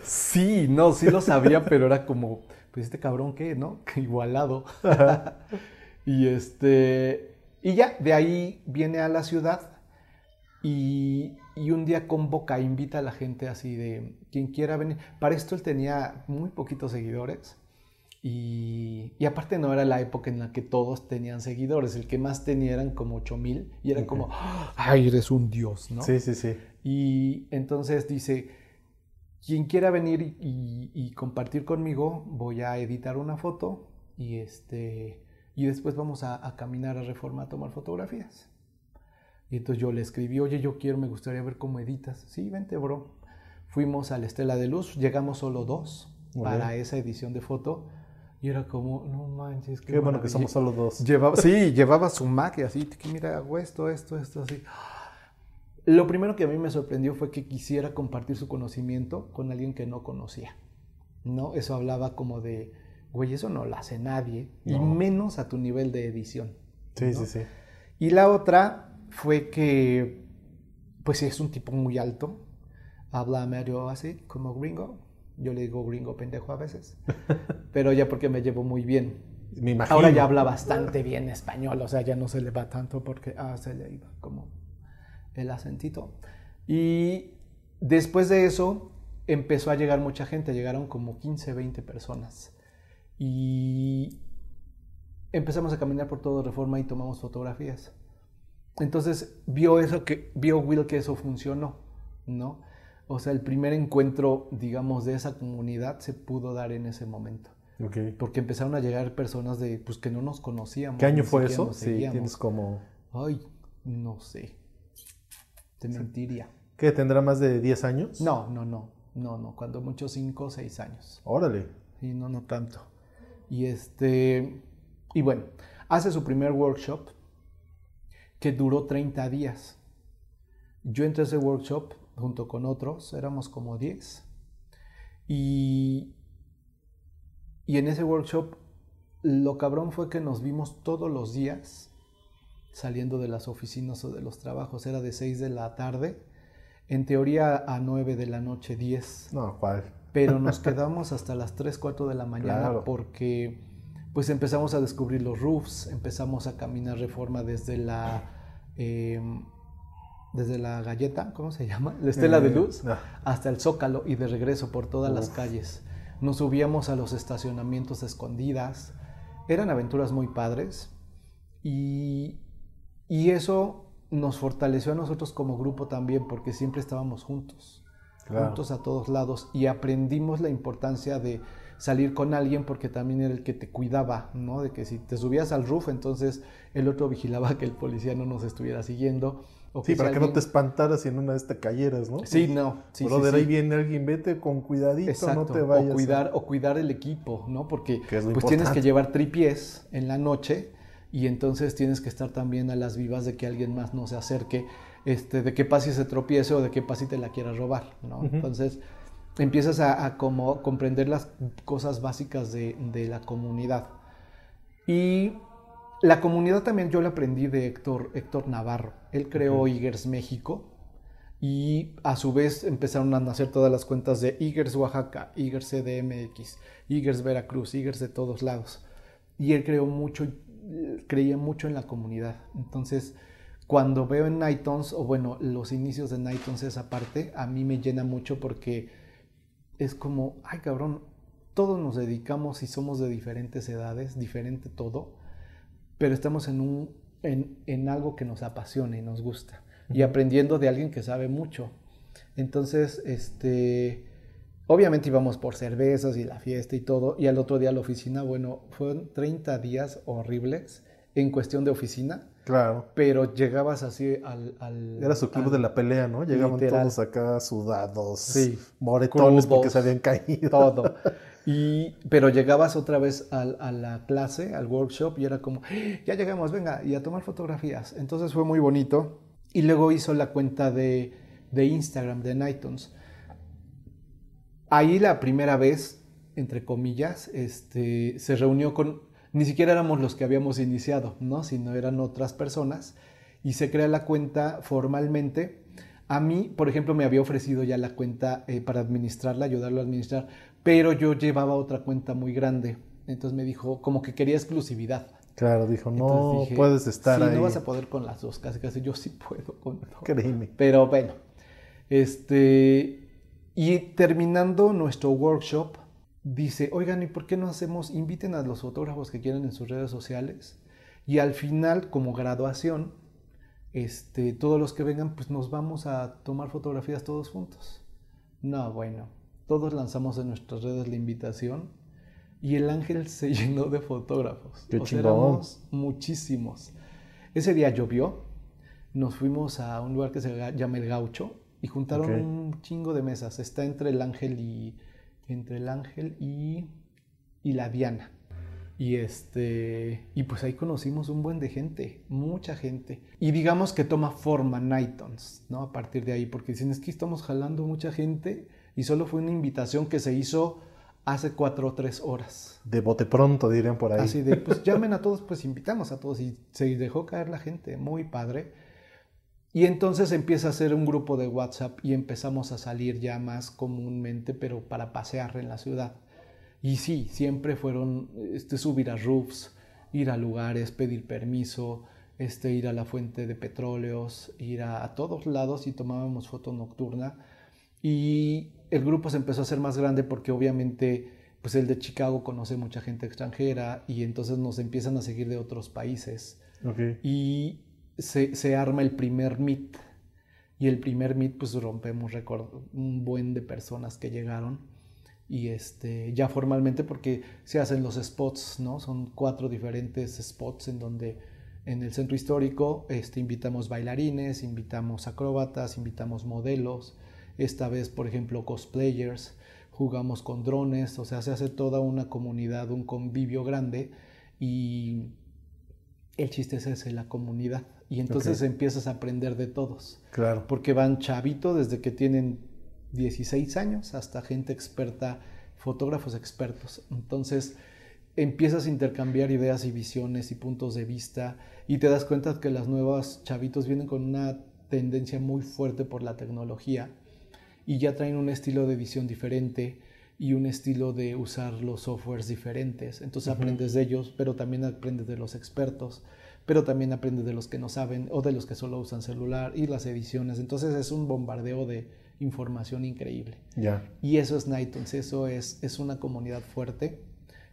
sí, no, sí lo sabía, pero era como, pues este cabrón qué, ¿no? [laughs] Igualado. Y este. Y ya, de ahí viene a la ciudad y, y, un día convoca, invita a la gente así de quien quiera venir. Para esto él tenía muy poquitos seguidores y, aparte no era la época en la que todos tenían seguidores, el que más tenía eran como 8 mil y era como, ay, eres un dios, ¿no? Sí, sí, sí. Y entonces dice, quien quiera venir y, compartir conmigo, voy a editar una foto y, este, y después vamos a, caminar a Reforma a tomar fotografías. Y entonces yo le escribí, oye, yo quiero, me gustaría ver cómo editas. Sí, vente, bro. Fuimos a la Estela de Luz, llegamos solo dos para esa edición de foto y era como, no manches. Qué, bueno que somos solo dos. Llevaba, sí, llevaba su Mac y así, que mira, hago esto, esto, esto, así. Lo primero que a mí me sorprendió fue que quisiera compartir su conocimiento con alguien que no conocía. ¿No? Eso hablaba como de, güey, eso no lo hace nadie, y menos a tu nivel de edición. Sí, sí, sí. Y la otra fue que, pues es un tipo muy alto, habla medio así, como gringo, yo le digo gringo pendejo a veces, [laughs] pero ya porque me llevo muy bien. Me imagino. Ahora ya habla bastante bien español, o sea, ya no se le va tanto porque ah, se le iba como el acentito. Y después de eso empezó a llegar mucha gente, llegaron como 15, 20 personas. Y empezamos a caminar por todo Reforma y tomamos fotografías. Entonces vio eso que vio Will que eso funcionó, ¿no? O sea, el primer encuentro, digamos, de esa comunidad se pudo dar en ese momento. Okay. Porque empezaron a llegar personas de, pues, que no nos conocíamos. ¿Qué año fue eso? Sí, tienes como... Ay, no sé. Te mentiría. ¿Qué, tendrá más de 10 años? No, no, no. No, no. Cuando mucho 5 o 6 años. Órale. Y no, no tanto. Y este... Y bueno, hace su primer workshop que duró 30 días. Yo entré a ese workshop junto con otros, éramos como 10. Y, y en ese workshop lo cabrón fue que nos vimos todos los días saliendo de las oficinas o de los trabajos. Era de 6 de la tarde, en teoría a 9 de la noche, 10. No, ¿cuál? Pero nos [laughs] quedamos hasta las 3, 4 de la mañana porque pues empezamos a descubrir los roofs, empezamos a caminar reforma desde la... Em, desde la galleta, ¿cómo se llama? La estela de eh, luz, hasta el zócalo y de regreso por todas las calles. Nos subíamos a los estacionamientos escondidas. Eran aventuras muy padres y, y eso nos fortaleció a nosotros como grupo también porque siempre estábamos juntos, juntos a todos lados y aprendimos la importancia de salir con alguien porque también era el que te cuidaba, ¿no? De que si te subías al roof, entonces el otro [laughs] vigilaba que el policía no nos estuviera siguiendo sí, para que no te espantaras y en una de estas cayeras, ¿no? Sí, no. Sí, Brother, ahí viene alguien, vete con cuidadito, no te vayas. O cuidar, o cuidar el equipo, ¿no? Porque pues tienes que llevar tripiés en la noche y entonces tienes que estar también a las vivas de que alguien más no se acerque, este, de que pase se tropiece o de que pase y te la quiera robar, ¿no? Entonces empiezas a, como comprender las cosas básicas de, de la comunidad. Y la comunidad también yo la aprendí de Héctor, Héctor Navarro. Él creó Igers México y a su vez empezaron a nacer todas las cuentas de Igers Oaxaca, Igers CDMX, Igers Veracruz, Igers de todos lados. Y él creó mucho, creía mucho en la comunidad. Entonces, cuando veo en Nightons, o bueno, los inicios de Nightons esa parte, a mí me llena mucho porque es como, ay cabrón, todos nos dedicamos y somos de diferentes edades, diferente todo, pero estamos en, un, en, en algo que nos apasiona y nos gusta. Y aprendiendo de alguien que sabe mucho. Entonces, este, obviamente íbamos por cervezas y la fiesta y todo. Y al otro día a la oficina, bueno, fueron 30 días horribles en cuestión de oficina. Claro. Pero llegabas así al... al Era su club al- de la pelea, ¿no? Llegaban Literal. todos acá sudados, Sí. moretones porque se habían caído. todo. [laughs] Y, pero llegabas otra vez a, la clase, al workshop, y era como, "¡Ah! ya llegamos, venga, y a tomar fotografías. Entonces fue muy bonito. Y luego hizo la cuenta de, de Instagram, de Nightons. Ahí la primera vez, entre comillas, este, se reunió con, ni siquiera éramos los que habíamos iniciado, ¿no? Sino eran otras personas. Y se crea la cuenta formalmente. A mí, por ejemplo, me había ofrecido ya la cuenta eh, para administrarla, ayudarlo a administrar, pero yo llevaba otra cuenta muy grande. Entonces me dijo, como que quería exclusividad. Claro, dijo, no dije, puedes estar sí, ahí. no vas a poder con las dos, casi casi yo sí puedo con dos. Créeme. Pero bueno, este, y terminando nuestro workshop, dice, oigan, ¿y por qué no hacemos, inviten a los fotógrafos que quieran en sus redes sociales? Y al final, como graduación, este, todos los que vengan, pues nos vamos a tomar fotografías todos juntos. No, bueno, todos lanzamos en nuestras redes la invitación y el ángel [laughs] se llenó de fotógrafos. Qué O sea, chingón. éramos muchísimos. Ese día llovió, nos fuimos a un lugar que se llama El Gaucho y juntaron un chingo de mesas. Está entre el ángel y entre el ángel y, y la Diana. Y este y pues ahí conocimos un buen de gente, mucha gente. Y digamos que toma forma Nightons, ¿no? A partir de ahí, porque dicen es que estamos jalando mucha gente y solo fue una invitación que se hizo hace cuatro o tres horas. De bote pronto, dirían por ahí. Así de, pues [laughs] llamen a todos, pues invitamos a todos. Y se dejó caer la gente, muy padre. Y entonces empieza a ser un grupo de WhatsApp y empezamos a salir ya más comúnmente, pero para pasear en la ciudad. Y sí, siempre fueron este, subir a roofs, ir a lugares, pedir permiso, este, ir a la fuente de petróleos, ir a, a todos lados y tomábamos foto nocturna. Y el grupo se empezó a hacer más grande porque obviamente pues el de Chicago conoce mucha gente extranjera y entonces nos empiezan a seguir de otros países. Ok. Y se, arma el primer meet. Y el primer meet, pues rompemos un buen de personas que llegaron. Y este, ya formalmente, porque se hacen los spots, ¿no? Son cuatro diferentes spots en donde en el centro histórico este, invitamos bailarines, invitamos acróbatas, invitamos modelos. Esta vez, por ejemplo, cosplayers, jugamos con drones, o sea, se hace toda una comunidad, un convivio grande. Y el chiste es ese, la comunidad. Y entonces empiezas a aprender de todos. Claro. Porque van chavitos desde que tienen 16 años hasta gente experta, fotógrafos expertos. Entonces empiezas a intercambiar ideas y visiones y puntos de vista y te das cuenta que las nuevas chavitos vienen con una tendencia muy fuerte por la tecnología y ya traen un estilo de edición diferente y un estilo de usar los softwares diferentes. Entonces aprendes de ellos, pero también aprendes de los expertos, pero también aprendes de los que no saben o de los que solo usan celular y las ediciones. Entonces es un bombardeo de información increíble. Ya. Y eso es Nightons, eso es, es una comunidad fuerte,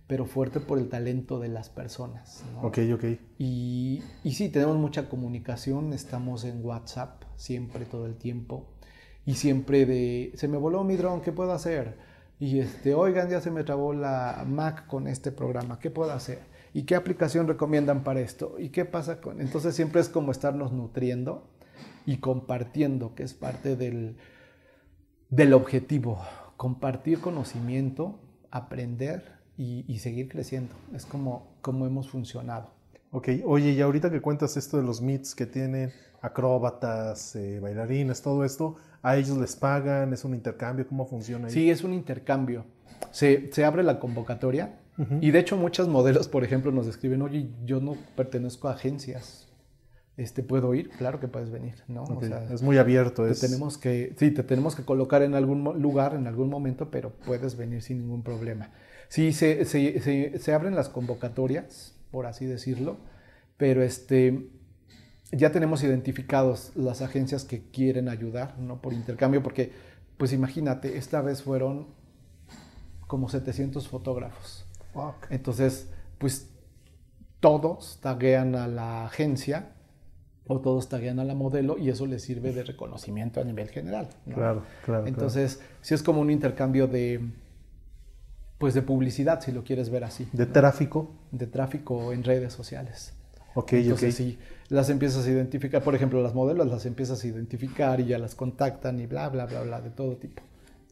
pero fuerte por el talento de las personas. ¿no? Ok, ok. Y, y sí, tenemos mucha comunicación, estamos en WhatsApp siempre, todo el tiempo. Y siempre de, se me voló mi dron, ¿qué puedo hacer? Y este, oigan, ya se me trabó la Mac con este programa, ¿qué puedo hacer? ¿Y qué aplicación recomiendan para esto? ¿Y qué pasa con...? Entonces siempre es como estarnos nutriendo y compartiendo, que es parte del, del objetivo. Compartir conocimiento, aprender y, y seguir creciendo. Es como, como hemos funcionado. Ok, oye, y ahorita que cuentas esto de los meets que tienen, acróbatas, eh, bailarines, todo esto, ¿a ellos les pagan? ¿Es un intercambio? ¿Cómo funciona ahí? Sí, es un intercambio. Se, se abre la convocatoria y de hecho muchas modelos, por ejemplo, nos escriben, oye, yo no pertenezco a agencias. Este, ¿Puedo ir? Claro que puedes venir, ¿no? Ok, O sea, es muy abierto. te Es... tenemos que, sí, te tenemos que colocar en algún lugar, en algún momento, pero puedes venir sin ningún problema. Sí, se, se, se, se abren las convocatorias, por así decirlo, pero este, ya tenemos identificados las agencias que quieren ayudar, ¿no? Por intercambio, porque, pues imagínate, esta vez fueron como 700 fotógrafos. Entonces, pues todos taguean a la agencia o todos taguean a la modelo y eso les sirve de reconocimiento a nivel general. Claro, claro. Entonces, sí es como un intercambio de, pues de publicidad, si lo quieres ver así. ¿De tráfico? De tráfico en redes sociales. Ok, Entonces, ok. sí, las empiezas a identificar, por ejemplo, las modelos las empiezas a identificar y ya las contactan y bla, bla, bla, bla, de todo tipo.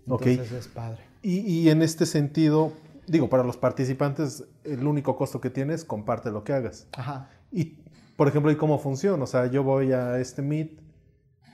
Ok. Entonces es padre. Y, y en este sentido, digo, para los participantes, el único costo que tienes, comparte lo que hagas. Ajá. Y, por ejemplo, ¿y cómo funciona? O sea, yo voy a este Meet,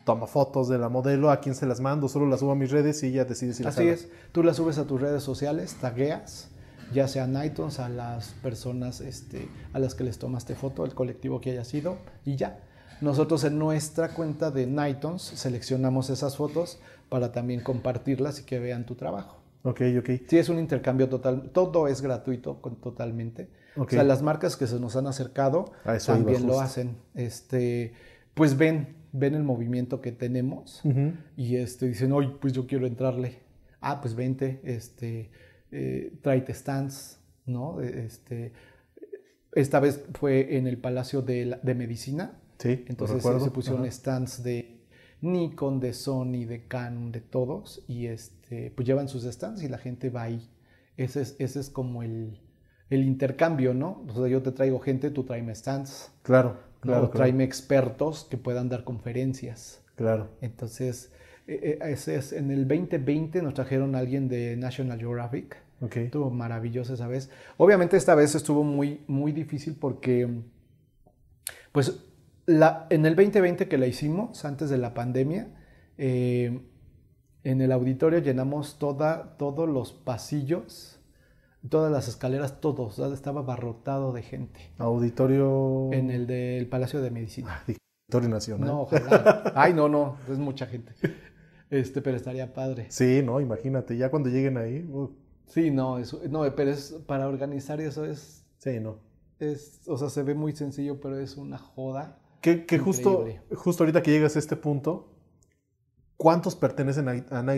tomo fotos de la modelo, a quién se las mando, solo las subo a mis redes y ella decide si las Así es, tú las subes a tus redes sociales, tagueas, ya sea a iTunes, a las personas este, a las que les tomaste foto, el colectivo que haya sido, y ya. Nosotros en nuestra cuenta de iTunes seleccionamos esas fotos para también compartirlas y que vean tu trabajo. Ok, ok. Sí, es un intercambio total, todo es gratuito con, totalmente. Ok. O sea, las marcas que se nos han acercado también lo hacen. Este, pues ven, ven el movimiento que tenemos y este, dicen, oye, pues yo quiero entrarle. Ah, pues vente, este, eh, tráete stands, ¿no? Este, esta vez fue en el Palacio de, la- de Medicina. Sí, Entonces se pusieron Ajá. stands de Nikon, de Sony, de Canon, de todos. Y este, pues llevan sus stands y la gente va ahí. Ese es, ese es como el, el intercambio, ¿no? O sea, yo te traigo gente, tú tráeme stands. Claro, ¿no? claro, O claro. tráeme expertos que puedan dar conferencias. Claro. Entonces, eh, eh, ese es, en el 2020 nos trajeron a alguien de National Geographic. Ok. Estuvo maravilloso esa vez. Obviamente esta vez estuvo muy, muy difícil porque, pues, la, en el 2020 que la hicimos, antes de la pandemia, eh, en el auditorio llenamos toda, todos los pasillos, todas las escaleras, todos, estaba abarrotado de gente. Auditorio. En el del Palacio de Medicina. Ah, Auditorio Nacional. No, ojalá. [laughs] Ay, no, no, es mucha gente. Este, pero estaría padre. Sí, no, imagínate, ya cuando lleguen ahí. uh, Sí, no, eso, no, pero es para organizar eso es sí, no. es, o sea, se ve muy sencillo, pero es una joda. Que, que justo, justo ahorita que llegas a este punto, ¿cuántos pertenecen a, a?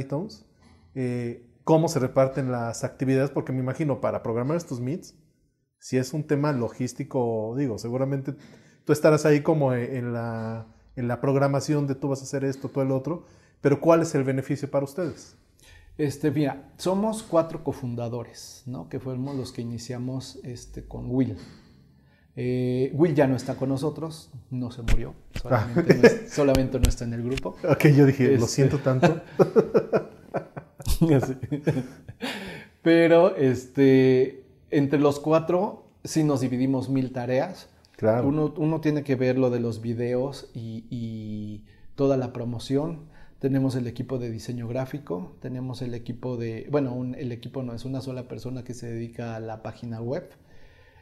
Eh, ¿Cómo se reparten las actividades? Porque me imagino, para programar estos meets, si es un tema logístico, digo, seguramente tú estarás ahí como e, en la, en la programación de tú vas a hacer esto, tú el otro, pero ¿cuál es el beneficio para ustedes? Este, mira, somos cuatro cofundadores, ¿no? Que fuimos los que iniciamos este, con Will. Eh, Will ya no está con nosotros, no se murió, solamente, no, es- [laughs] solamente no está en el grupo. Ok, yo dije, lo Este- siento tanto. [laughs] Pero este, entre los cuatro sí nos dividimos mil tareas. Claro. Uno, uno tiene que ver lo de los videos y, y toda la promoción. Tenemos el equipo de diseño gráfico, tenemos el equipo de, bueno, un- el equipo no es una sola persona que se dedica a la página web.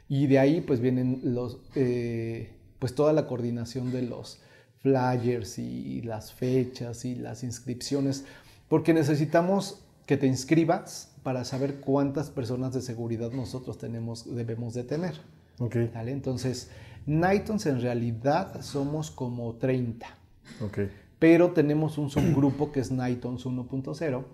Y de ahí pues vienen los, eh, pues toda la coordinación de los flyers y las fechas y las inscripciones, porque necesitamos que te inscribas para saber cuántas personas de seguridad nosotros tenemos, debemos de tener. Ok, ¿vale? Entonces, Nightons en realidad somos como 30, ok. pero tenemos un subgrupo que es Nightons 1.0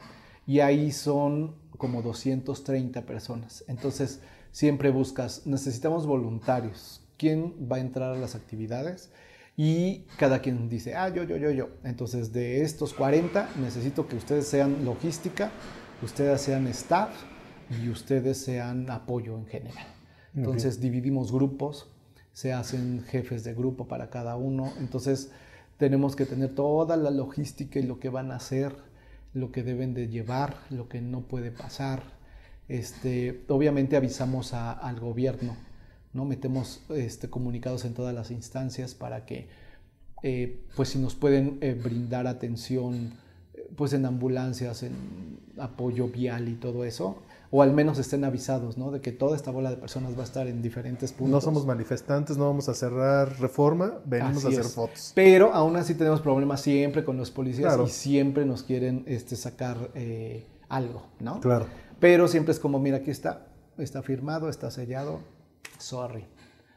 y ahí son como 230 personas. Entonces, siempre buscas, necesitamos voluntarios. ¿Quién va a entrar a las actividades? Y cada quien dice, ah, yo, yo, yo, yo. Entonces, de estos 40, necesito que ustedes sean logística, ustedes sean staff y ustedes sean apoyo en general. Entonces, dividimos grupos, se hacen jefes de grupo para cada uno. Entonces, tenemos que tener toda la logística y lo que van a hacer, lo que deben de llevar, lo que no puede pasar. Este, obviamente avisamos a- al gobierno, ¿no? Metemos este, comunicados en todas las instancias para que, eh, pues si nos pueden eh, brindar atención, eh, pues en ambulancias, en apoyo vial y todo eso, o al menos estén avisados, ¿no? De que toda esta bola de personas va a estar en diferentes puntos. No somos manifestantes, no vamos a cerrar reforma, venimos Así a hacer es. fotos. Pero aún así tenemos problemas siempre con los policías Claro. y siempre nos quieren este, sacar eh, algo, ¿no? Claro. Pero siempre es como, mira, aquí está, está firmado, está sellado, sorry.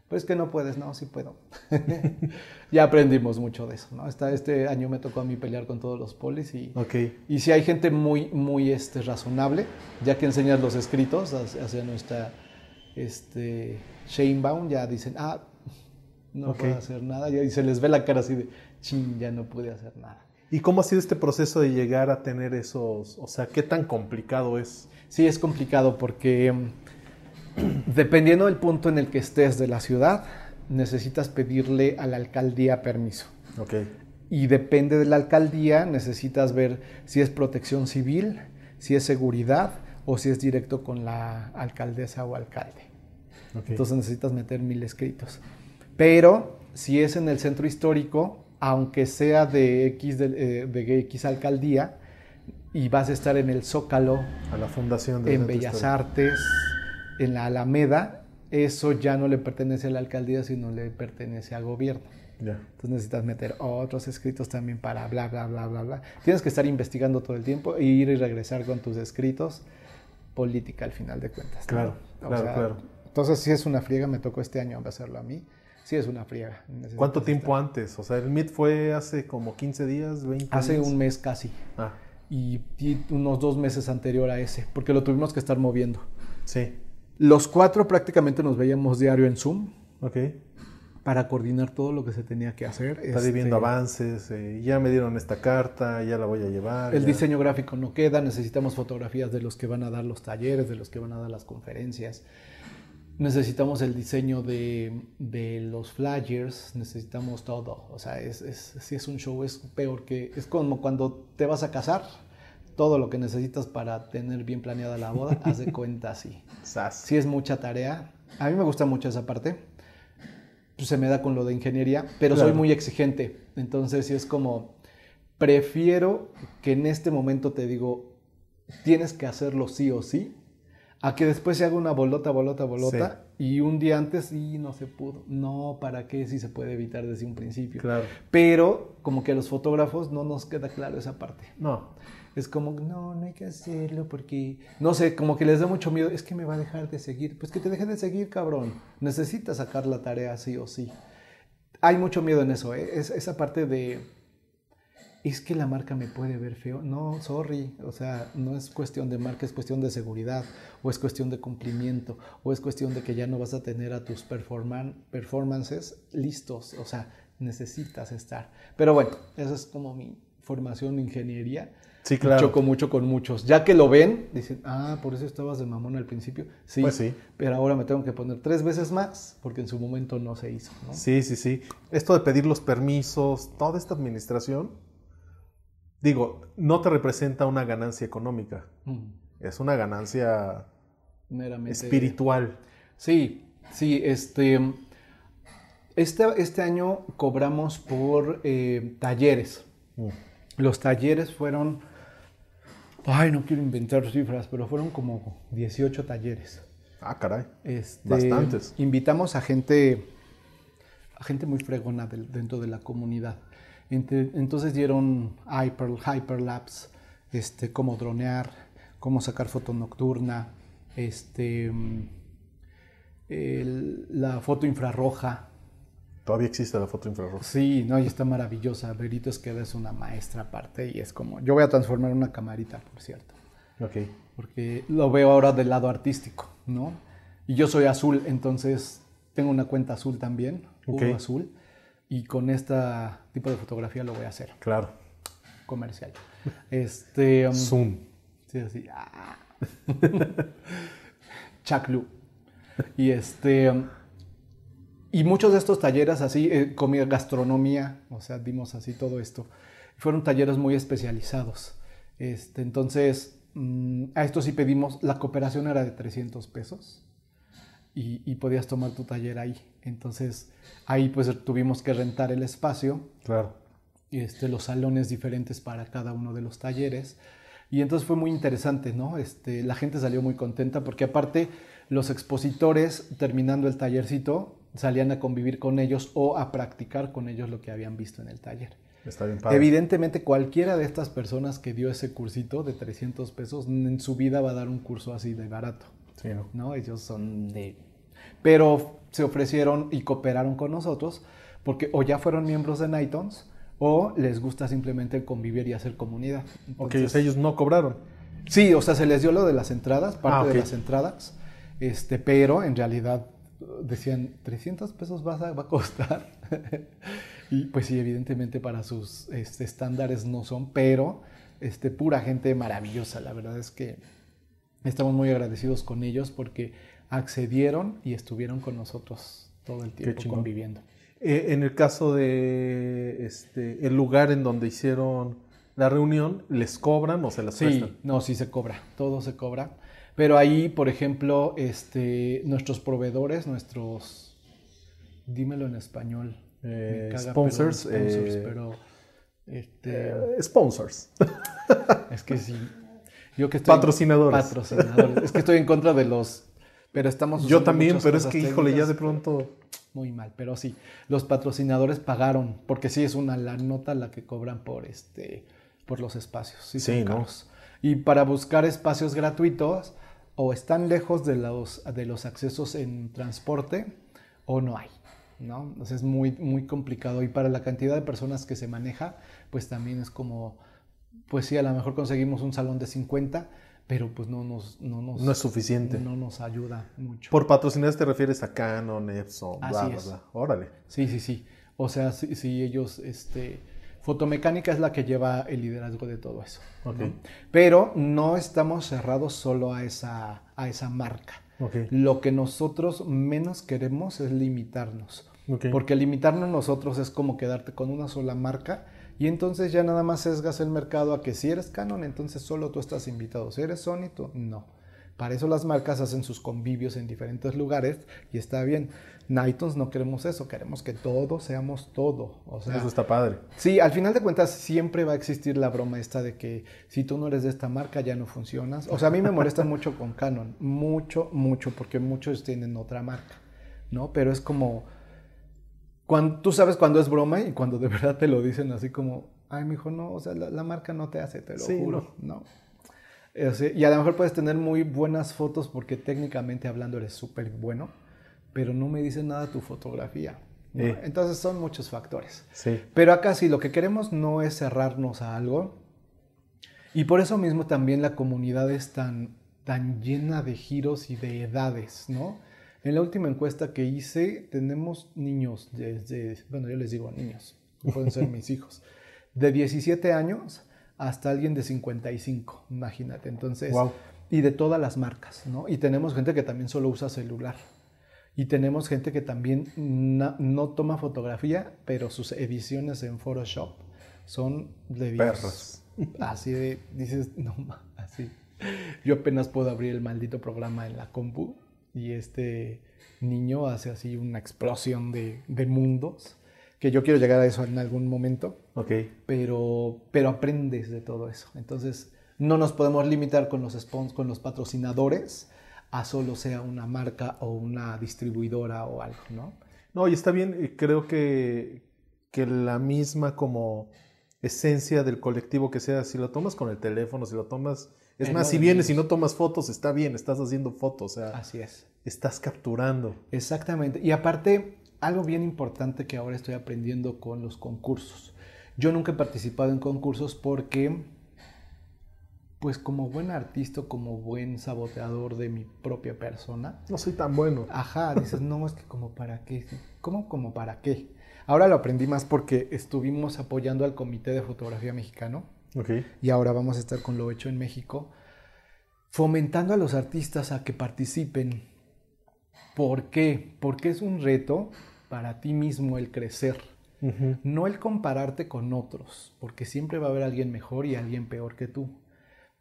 Pues que no puedes, no, sí puedo. [laughs] ya aprendimos mucho de eso, ¿no? este año me tocó a mí pelear con todos los polis y, okay. y si hay gente muy, muy este, razonable, ya que enseñas los escritos hacia nuestra este, Shanebaum, ya dicen, ah, no puedo hacer nada, y se les ve la cara así de, ching, ya no pude hacer nada. ¿Y cómo ha sido este proceso de llegar a tener esos, o sea, qué tan complicado es? Sí, es complicado porque [clears throat] dependiendo del punto en el que estés de la ciudad, necesitas pedirle a la alcaldía permiso. Okay. Y depende de la alcaldía, necesitas ver si es protección civil, si es seguridad o si es directo con la alcaldesa o alcalde. Entonces necesitas meter mil escritos. Pero si es en el centro histórico, aunque sea de X, de, eh, X alcaldía, y vas a estar en el Zócalo, a la fundación en Bellas Artes, en la Alameda, eso ya no le pertenece a la alcaldía, sino le pertenece al gobierno. Entonces necesitas meter otros escritos también para bla, bla, bla, bla, bla. Tienes que estar investigando todo el tiempo e ir y regresar con tus escritos. Política al final de cuentas. Claro, claro, claro. Entonces si es una friega, me tocó este año hacerlo a mí. Sí es una friega. ¿Cuánto tiempo antes? O sea, el MIT fue hace como 15 días, 20 Hace un mes casi. Ah. Y, y unos dos meses anterior a ese, porque lo tuvimos que estar moviendo. Sí. Los cuatro prácticamente nos veíamos diario en Zoom. Ok. Para coordinar todo lo que se tenía que hacer. Está viendo este, avances, eh, ya me dieron esta carta, ya la voy a llevar. El diseño gráfico no queda, necesitamos fotografías de los que van a dar los talleres, de los que van a dar las conferencias. Necesitamos el diseño de, de los flyers, necesitamos todo. O sea, es, es, si es un show es peor que... Es como cuando te vas a casar todo lo que necesitas para tener bien planeada la boda, haz de cuenta así. [laughs] Sí es mucha tarea. A mí me gusta mucho esa parte. Pues se me da con lo de ingeniería, pero soy muy exigente. Entonces, sí es como, prefiero que en este momento te digo, tienes que hacerlo sí o sí, a que después se haga una bolota, bolota, bolota, y un día antes y no se pudo. No, ¿para qué? Si se puede evitar desde un principio. Claro. Pero como que a los fotógrafos no nos queda claro esa parte. No es como, no, no hay que hacerlo porque, no sé, como que les da mucho miedo, es que me va a dejar de seguir. Pues que te deje de seguir, cabrón. Necesitas sacar la tarea sí o sí. Hay mucho miedo en eso, ¿eh? Es, esa parte de, es que la marca me puede ver feo. No, sorry. O sea, no es cuestión de marca, es cuestión de seguridad, o es cuestión de cumplimiento, o es cuestión de que ya no vas a tener a tus performances listos. O sea, necesitas estar. Pero bueno, esa es como mi formación en ingeniería. Sí, claro. Choco mucho con muchos. Ya que lo ven, dicen, ah, por eso estabas de mamón al principio. Sí, pues sí. Pero ahora me tengo que poner tres veces más porque en su momento no se hizo. ¿no? Sí, sí, sí. Esto de pedir los permisos, toda esta administración, digo, no te representa una ganancia económica. Es una ganancia Meramente espiritual. Sí, sí. Este, este, este año cobramos por eh, talleres. Mm. Los talleres fueron Ay, no quiero inventar cifras, pero fueron como 18 talleres. Ah, caray. Este, Bastantes. Invitamos a gente, a gente muy fregona dentro de la comunidad. Entonces dieron hyper, hyperlapse, este, cómo dronear, cómo sacar foto nocturna, este, la foto infrarroja, Todavía existe la foto infrarroja. Sí, no, y está maravillosa. Verito Esqueda es una maestra aparte y es como, yo voy a transformar una camarita, por cierto. Ok. Porque lo veo ahora del lado artístico, ¿no? Y yo soy azul, entonces tengo una cuenta azul también, okay. azul, y con este tipo de fotografía lo voy a hacer. Claro. Comercial. Este... Um, Zoom. Sí, así. Ah. [laughs] Chaclu. Y este... Um, y muchos de estos talleres así, eh, comida, gastronomía, o sea, dimos así todo esto, fueron talleres muy especializados. Este, entonces, mm, a esto sí pedimos, la cooperación era de 300 pesos y, podías tomar tu taller ahí. Entonces, ahí pues tuvimos que rentar el espacio. Claro. Este, los salones diferentes para cada uno de los talleres. Y entonces fue muy interesante, ¿no? Este, la gente salió muy contenta porque aparte los expositores, terminando el tallercito, salían a convivir con ellos o a practicar con ellos lo que habían visto en el taller. Está bien padre. Evidentemente, cualquiera de estas personas que dio ese cursito de 300 pesos en su vida va a dar un curso así de barato. Sí, ¿no? ¿no? Ellos son de... pero se ofrecieron y cooperaron con nosotros porque o ya fueron miembros de Nightons o les gusta simplemente convivir y hacer comunidad. ok, o sea, ellos no cobraron. Sí, o sea, se les dio lo de las entradas, parte ah, de las entradas, este, pero en realidad decían, 300 pesos va a, va a costar. [laughs] y pues sí, evidentemente para sus este, estándares no son, pero este, pura gente maravillosa. La verdad es que estamos muy agradecidos con ellos porque accedieron y estuvieron con nosotros todo el tiempo conviviendo. Eh, en el caso de este, el lugar en donde hicieron la reunión, ¿les cobran o se las sí, No, sí se cobra, todo se cobra. Pero ahí, por ejemplo, este, nuestros proveedores, nuestros, dímelo en español, eh, sponsors, eh, pero este, sponsors. Es que sí. Yo que estoy patrocinadores. Patrocinadores. es que estoy en contra de los, pero estamos. Yo también, pero es que híjole, ya de pronto. Muy mal, pero sí, los patrocinadores pagaron, porque sí es una la nota la que cobran por este, por los espacios. Sí, sí ¿no? Y para buscar espacios gratuitos, o están lejos de los, de los accesos en transporte, o no hay. ¿no? Entonces es muy, muy complicado. Y para la cantidad de personas que se maneja, pues también es como, pues sí, a lo mejor conseguimos un salón de 50, pero pues no nos... No, nos, no es suficiente. No nos ayuda mucho. Por patrocinadores te refieres a Canon, Epson, bla, bla, bla. Órale. Sí, sí, sí. O sea, si, ellos, este... Fotomecánica es la que lleva el liderazgo de todo eso. Pero no estamos cerrados solo a esa, a esa marca. Lo que nosotros menos queremos es limitarnos. Porque limitarnos nosotros es como quedarte con una sola marca y entonces ya nada más sesgas el mercado a que si eres Canon, entonces solo tú estás invitado. Si eres Sony, tú no. Para eso las marcas hacen sus convivios en diferentes lugares y está bien. Nightons no queremos eso, queremos que todos seamos todo. O sea, eso está padre. Sí, al final de cuentas siempre va a existir la broma esta de que si tú no eres de esta marca ya no funcionas. O sea, a mí me molesta [laughs] mucho con Canon, mucho, mucho, porque muchos tienen otra marca, ¿no? Pero es como, cuando, tú sabes cuando es broma y cuando de [laughs] verdad te lo dicen así como, ay, mijo, no, o sea, la, marca no te hace, te lo juro, ¿no? y a lo mejor puedes tener muy buenas fotos porque técnicamente hablando eres súper bueno, pero no me dice nada tu fotografía. Entonces son muchos factores. Sí. Pero acá sí, lo que queremos no es cerrarnos a algo. Y por eso mismo también la comunidad es tan, tan llena de giros y de edades, ¿no? En la última encuesta que hice, tenemos niños desde, bueno, yo les digo niños, pueden ser mis hijos, [laughs] de 17 años hasta alguien de 55, imagínate. Entonces, y de todas las marcas, ¿no? Y tenemos gente que también solo usa celular. Y tenemos gente que también no, toma fotografía, pero sus ediciones en Photoshop son de Dios. Así de, dices, no, así. Yo apenas puedo abrir el maldito programa en la compu y este niño hace así una explosión de, de mundos que yo quiero llegar a eso en algún momento. Ok. Pero, pero aprendes de todo eso. Entonces, no nos podemos limitar con los spons, con los patrocinadores, a solo sea una marca o una distribuidora o algo, ¿no? No, y está bien, creo que, que la misma como esencia del colectivo que sea, si lo tomas con el teléfono, si lo tomas... Es más, si vienes y no tomas fotos, está bien, estás haciendo fotos, o sea... Así es. Estás capturando. Exactamente. Y aparte, algo bien importante que ahora estoy aprendiendo con los concursos. Yo nunca he participado en concursos porque, pues como buen artista, como buen saboteador de mi propia persona. No soy tan bueno. Ajá, dices, no, es que como para qué. ¿Cómo como para qué? Ahora lo aprendí más porque estuvimos apoyando al Comité de Fotografía Mexicano. Okay. Y ahora vamos a estar con lo hecho en México, fomentando a los artistas a que participen. ¿Por qué? Porque es un reto para ti mismo el crecer, no el compararte con otros, porque siempre va a haber alguien mejor y alguien peor que tú.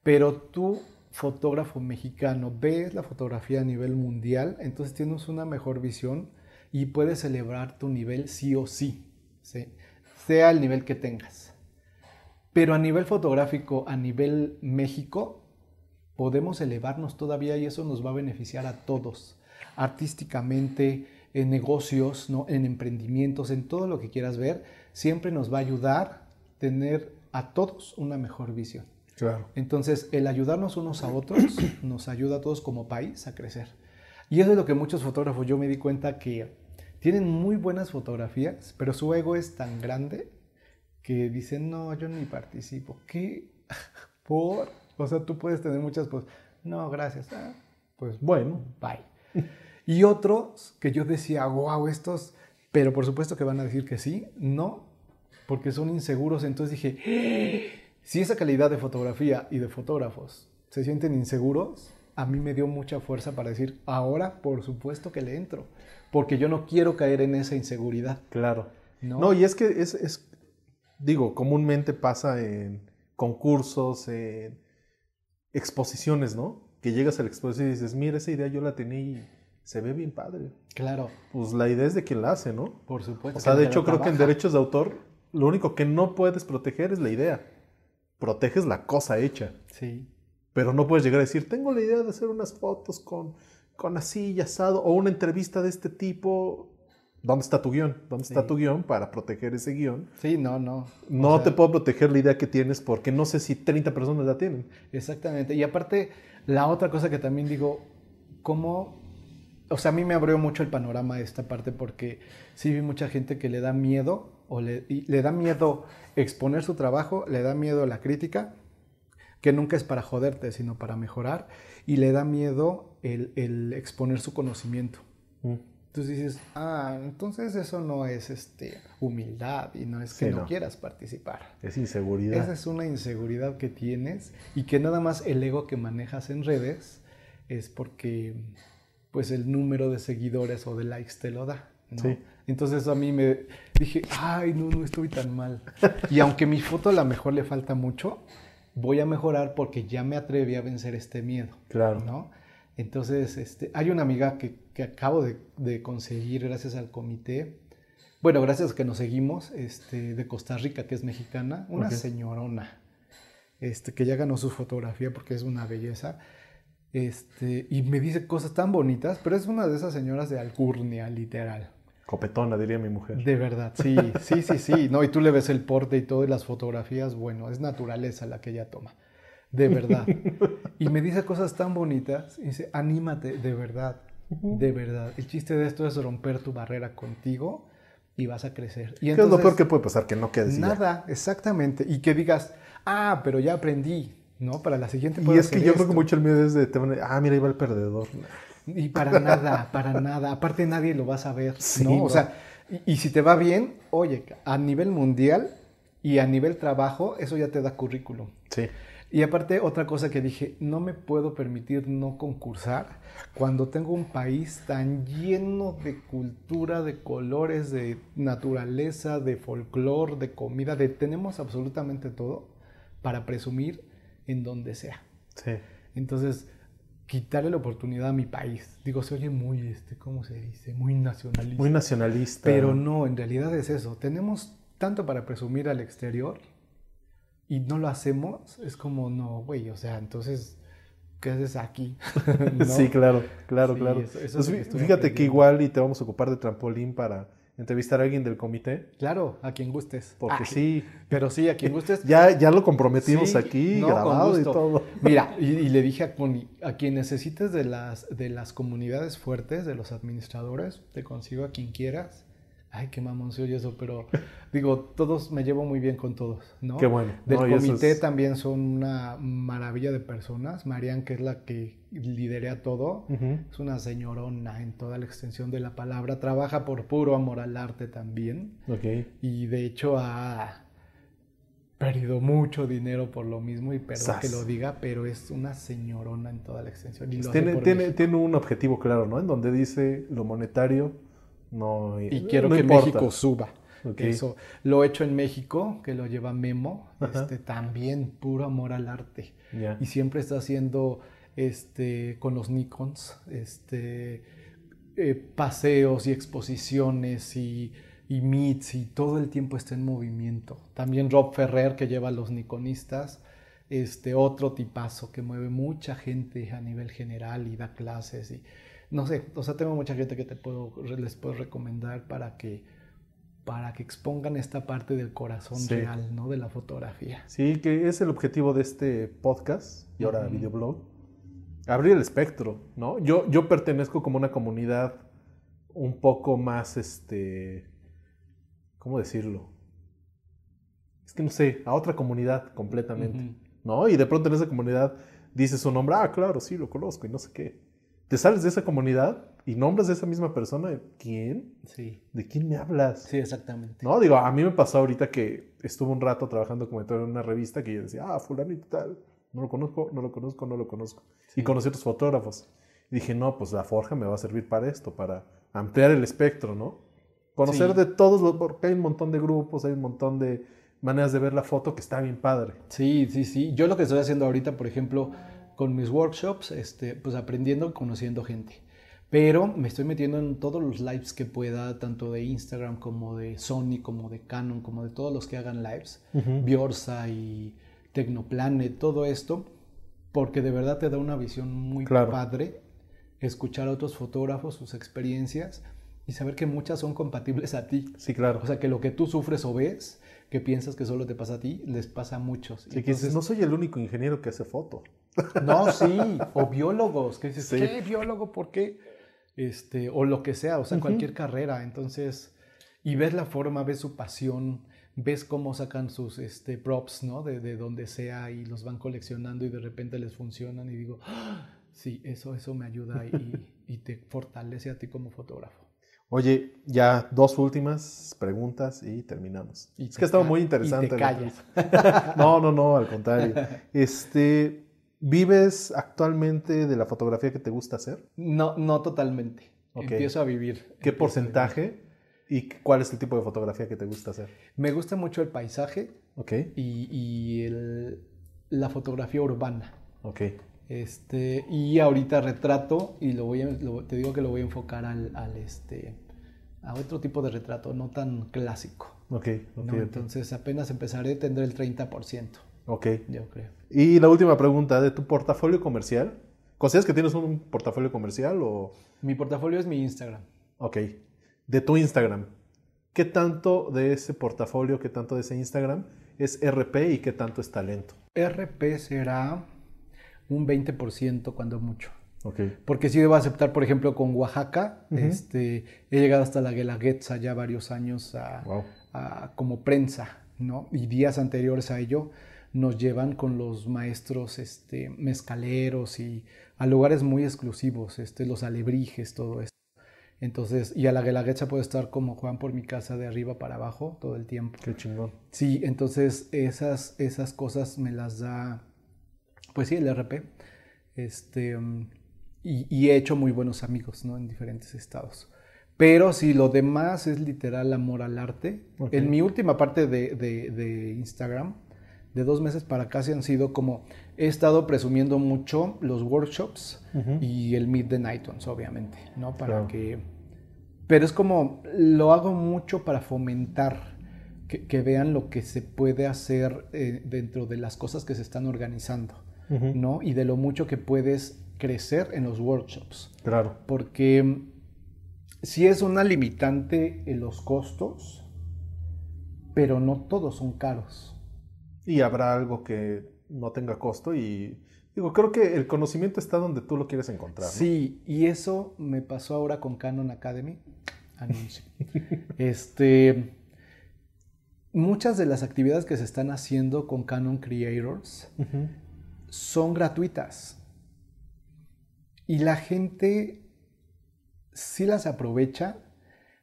Pero tú, fotógrafo mexicano, ves la fotografía a nivel mundial, entonces tienes una mejor visión y puedes celebrar tu nivel sí o sí, sea el nivel que tengas. Pero a nivel fotográfico, a nivel México, podemos elevarnos todavía y eso nos va a beneficiar a todos, artísticamente, en negocios, ¿no? en emprendimientos, en todo lo que quieras ver, siempre nos va a ayudar tener a todos una mejor visión. Claro. Entonces, el ayudarnos unos a otros [coughs] nos ayuda a todos como país a crecer. Y eso es lo que muchos fotógrafos, yo me di cuenta que tienen muy buenas fotografías, pero su ego es tan grande que dicen, no, yo ni participo. ¿Qué? [laughs] ¿Por? O sea, tú puedes tener muchas cosas. No, gracias. Ah, pues bueno, bye. [laughs] Y otros que yo decía, wow, estos, pero por supuesto que van a decir que sí, no, porque son inseguros. Entonces dije, ¡Ah! si esa calidad de fotografía y de fotógrafos se sienten inseguros, a mí me dio mucha fuerza para decir, ahora por supuesto que le entro, porque yo no quiero caer en esa inseguridad. Claro. No, y es que es, es, digo, comúnmente pasa en concursos, en exposiciones, ¿no? Que llegas a la exposición y dices, mira, esa idea yo la tenía y se ve bien padre. Claro. Pues la idea es de quien la hace, ¿no? Por supuesto. O sea, de hecho creo que en derechos de autor lo único que no puedes proteger es la idea. Proteges la cosa hecha. Sí. Pero no puedes llegar a decir, tengo la idea de hacer unas fotos con, con así y asado o una entrevista de este tipo. ¿Dónde está tu guion? ¿Dónde está tu guion para proteger ese guion? Sí, no, no. No te puedo proteger la idea que tienes porque no sé si 30 personas la tienen. Exactamente. Y aparte, la otra cosa que también digo, ¿cómo o sea, a mí me abrió mucho el panorama esta parte porque sí vi mucha gente que le da miedo o le, le, da miedo exponer su trabajo, le da miedo la crítica, que nunca es para joderte, sino para mejorar, y le da miedo el, el exponer su conocimiento. Mm. Entonces dices, ah, entonces eso no es este, humildad y no es que no. quieras participar. Es inseguridad. Esa es una inseguridad que tienes y que nada más el ego que manejas en redes es porque pues el número de seguidores o de likes te lo da. ¿no? Entonces a mí me dije, ay, no, no estoy tan mal. Y aunque mi foto a lo mejor le falta mucho, voy a mejorar porque ya me atreví a vencer este miedo. Claro. ¿no? Entonces, este, hay una amiga que, que acabo de, de, conseguir gracias al comité. Bueno, gracias a que nos seguimos, este, de Costa Rica, que es mexicana, una señorona, este, que ya ganó su fotografía porque es una belleza. Este, y me dice cosas tan bonitas, pero es una de esas señoras de alcurnia, literal. Copetona, diría mi mujer. De verdad, sí, sí, sí, sí. No, y tú le ves el porte y todas las fotografías, bueno, es naturaleza la que ella toma. De verdad. y me dice cosas tan bonitas. Y dice, anímate, de verdad, de verdad. El chiste de esto es romper tu barrera contigo y vas a crecer. Y ¿Qué es lo peor que puede pasar? Que no quedes Nada, exactamente. Y que digas, ah, pero ya aprendí. ¿no? Para la siguiente Y es que yo creo que mucho el miedo es de, ah, mira, ahí va el perdedor. Y para nada, para nada. Aparte nadie lo va a saber, ¿no? O sea, y, y, si te va bien, oye, a nivel mundial y a nivel trabajo, eso ya te da currículum. Sí. Y aparte, otra cosa que dije, no me puedo permitir no concursar cuando tengo un país tan lleno de cultura, de colores, de naturaleza, de folclore, de comida, de tenemos absolutamente todo para presumir en donde sea. Sí. Entonces, quitarle la oportunidad a mi país. Digo, se oye muy, este, ¿cómo se dice? Muy nacionalista. Muy nacionalista. Pero no, en realidad es eso. Tenemos tanto para presumir al exterior y no lo hacemos. Es como, no, güey, o sea, entonces, ¿qué haces aquí? [laughs] Sí, claro, claro, claro. fíjate que igual y te vamos a ocupar de trampolín para entrevistar a alguien del comité. Claro, a quien gustes. Porque ah, sí. Pero sí, a quien gustes. ya, ya lo comprometimos aquí, grabado y todo. Mira, [laughs] y, le dije a Connie, a quien necesites de las, de las comunidades fuertes, de los administradores, te consigo a quien quieras. Ay, qué mamón soy eso, pero [laughs] digo, todos me llevo muy bien con todos, ¿no? Qué bueno. Del comité también son una maravilla de personas. Marian, que es la que liderea todo, es una señorona en toda la extensión de la palabra. Trabaja por puro amor al arte también. Ok. Y de hecho ha perdido mucho dinero por lo mismo, y perdón que lo diga, pero es una señorona en toda la extensión. Y tiene, tiene, tiene un objetivo claro, ¿no? En donde dice lo monetario no, y quiero que México suba. Eso lo he hecho en México, que lo lleva Memo, este, también puro amor al arte. Y siempre está haciendo este, con los Nikons este, eh, paseos y exposiciones y, y meets y todo el tiempo está en movimiento. También Rob Ferrer, que lleva a los Nikonistas, este, otro tipazo que mueve mucha gente a nivel general y da clases y no sé, o sea, tengo mucha gente que te puedo, les puedo recomendar para que, para que expongan esta parte del corazón real, ¿no? De la fotografía. Sí, que es el objetivo de este podcast y ahora videoblog. abrir el espectro, ¿no? Yo, yo pertenezco como una comunidad un poco más, este, ¿cómo decirlo? Es que no sé, a otra comunidad completamente, ¿no? Y de pronto en esa comunidad dices su nombre, ah, claro, sí, lo conozco y no sé qué. Te sales de esa comunidad y nombras de esa misma persona, ¿quién? Sí. ¿De quién me hablas? Sí, exactamente. No, digo, a mí me pasó ahorita que estuve un rato trabajando como editor en una revista que yo decía, ah, fulanito tal, no lo conozco, no lo conozco, no lo conozco. Y conocí a otros fotógrafos. Y dije, no, pues la forja me va a servir para esto, para ampliar el espectro, ¿no? Conocer de todos los, porque hay un montón de grupos, hay un montón de maneras de ver la foto que está bien padre. Sí, sí, sí. Yo lo que estoy haciendo ahorita, por ejemplo, con mis workshops, este, pues aprendiendo, conociendo gente. Pero me estoy metiendo en todos los lives que pueda, tanto de Instagram como de Sony, como de Canon, como de todos los que hagan lives, Biorsa y Tecnoplanet, todo esto, porque de verdad te da una visión muy padre escuchar a otros fotógrafos, sus experiencias y saber que muchas son compatibles a ti. Sí, claro. O sea, que lo que tú sufres o ves, que piensas que solo te pasa a ti, les pasa a muchos. Sí, que dices, no soy el único ingeniero que hace foto. No, sí, o biólogos, que dices, ¿qué biólogo? ¿Por qué? Este, o lo que sea, o sea, cualquier carrera. Entonces, y ves la forma, ves su pasión, ves cómo sacan sus este, props, ¿no? De, de donde sea y los van coleccionando y de repente les funcionan y digo, ¡Ah! sí, eso, eso me ayuda y, [laughs] y, te fortalece a ti como fotógrafo. Oye, ya dos últimas preguntas y terminamos. es que ha estado muy interesante. Y te callas. [laughs] no, no, no, al contrario. Este, ¿Vives actualmente de la fotografía que te gusta hacer? No, no totalmente. Empiezo a vivir. ¿Qué porcentaje? ¿Y cuál es el tipo de fotografía que te gusta hacer? Me gusta mucho el paisaje okay. y, y el, la fotografía urbana. Este, y ahorita retrato y lo voy a, te digo que lo voy a enfocar al, al, este, a otro tipo de retrato, no tan clásico. Ok, okay, Entonces apenas empezaré, tendré el 30%. Ok. Yo creo. Y la última pregunta, ¿de tu portafolio comercial? ¿Consideras que tienes un portafolio comercial o...? Mi portafolio es mi Instagram. Ok de tu Instagram. ¿Qué tanto de ese portafolio, qué tanto de ese Instagram es RP y qué tanto es talento? RP será un 20% cuando mucho. Okay. Porque si debo aceptar, por ejemplo, con Oaxaca, este, he llegado hasta la Guelaguetza ya varios años a, como prensa, ¿no? Y días anteriores a ello nos llevan con los maestros este, mezcaleros y a lugares muy exclusivos, este, los alebrijes, todo eso. Entonces, y a la Guelaguetza puedo estar como Juan por mi casa de arriba para abajo todo el tiempo. Qué chingón. Sí, entonces esas, esas cosas me las da, pues sí, el RP. Este, um, y, he hecho muy buenos amigos, ¿no? En diferentes estados. Pero si lo demás es literal amor al arte, en mi última parte de, de, Instagram, de dos meses para acá, se han sido como, he estado presumiendo mucho los workshops y el Meet the Nightons, obviamente, ¿no? Para que pero es como, lo hago mucho para fomentar que, vean lo que se puede hacer eh, dentro de las cosas que se están organizando, ¿no? Y de lo mucho que puedes crecer en los workshops. Claro. Porque si es una limitante en los costos, pero no todos son caros. Y habrá algo que no tenga costo y Digo, creo que el conocimiento está donde tú lo quieres encontrar. Sí, y eso me pasó ahora con Canon Academy. Anuncio. [laughs] este, muchas de las actividades que se están haciendo con Canon Creators son gratuitas. Y la gente sí las aprovecha,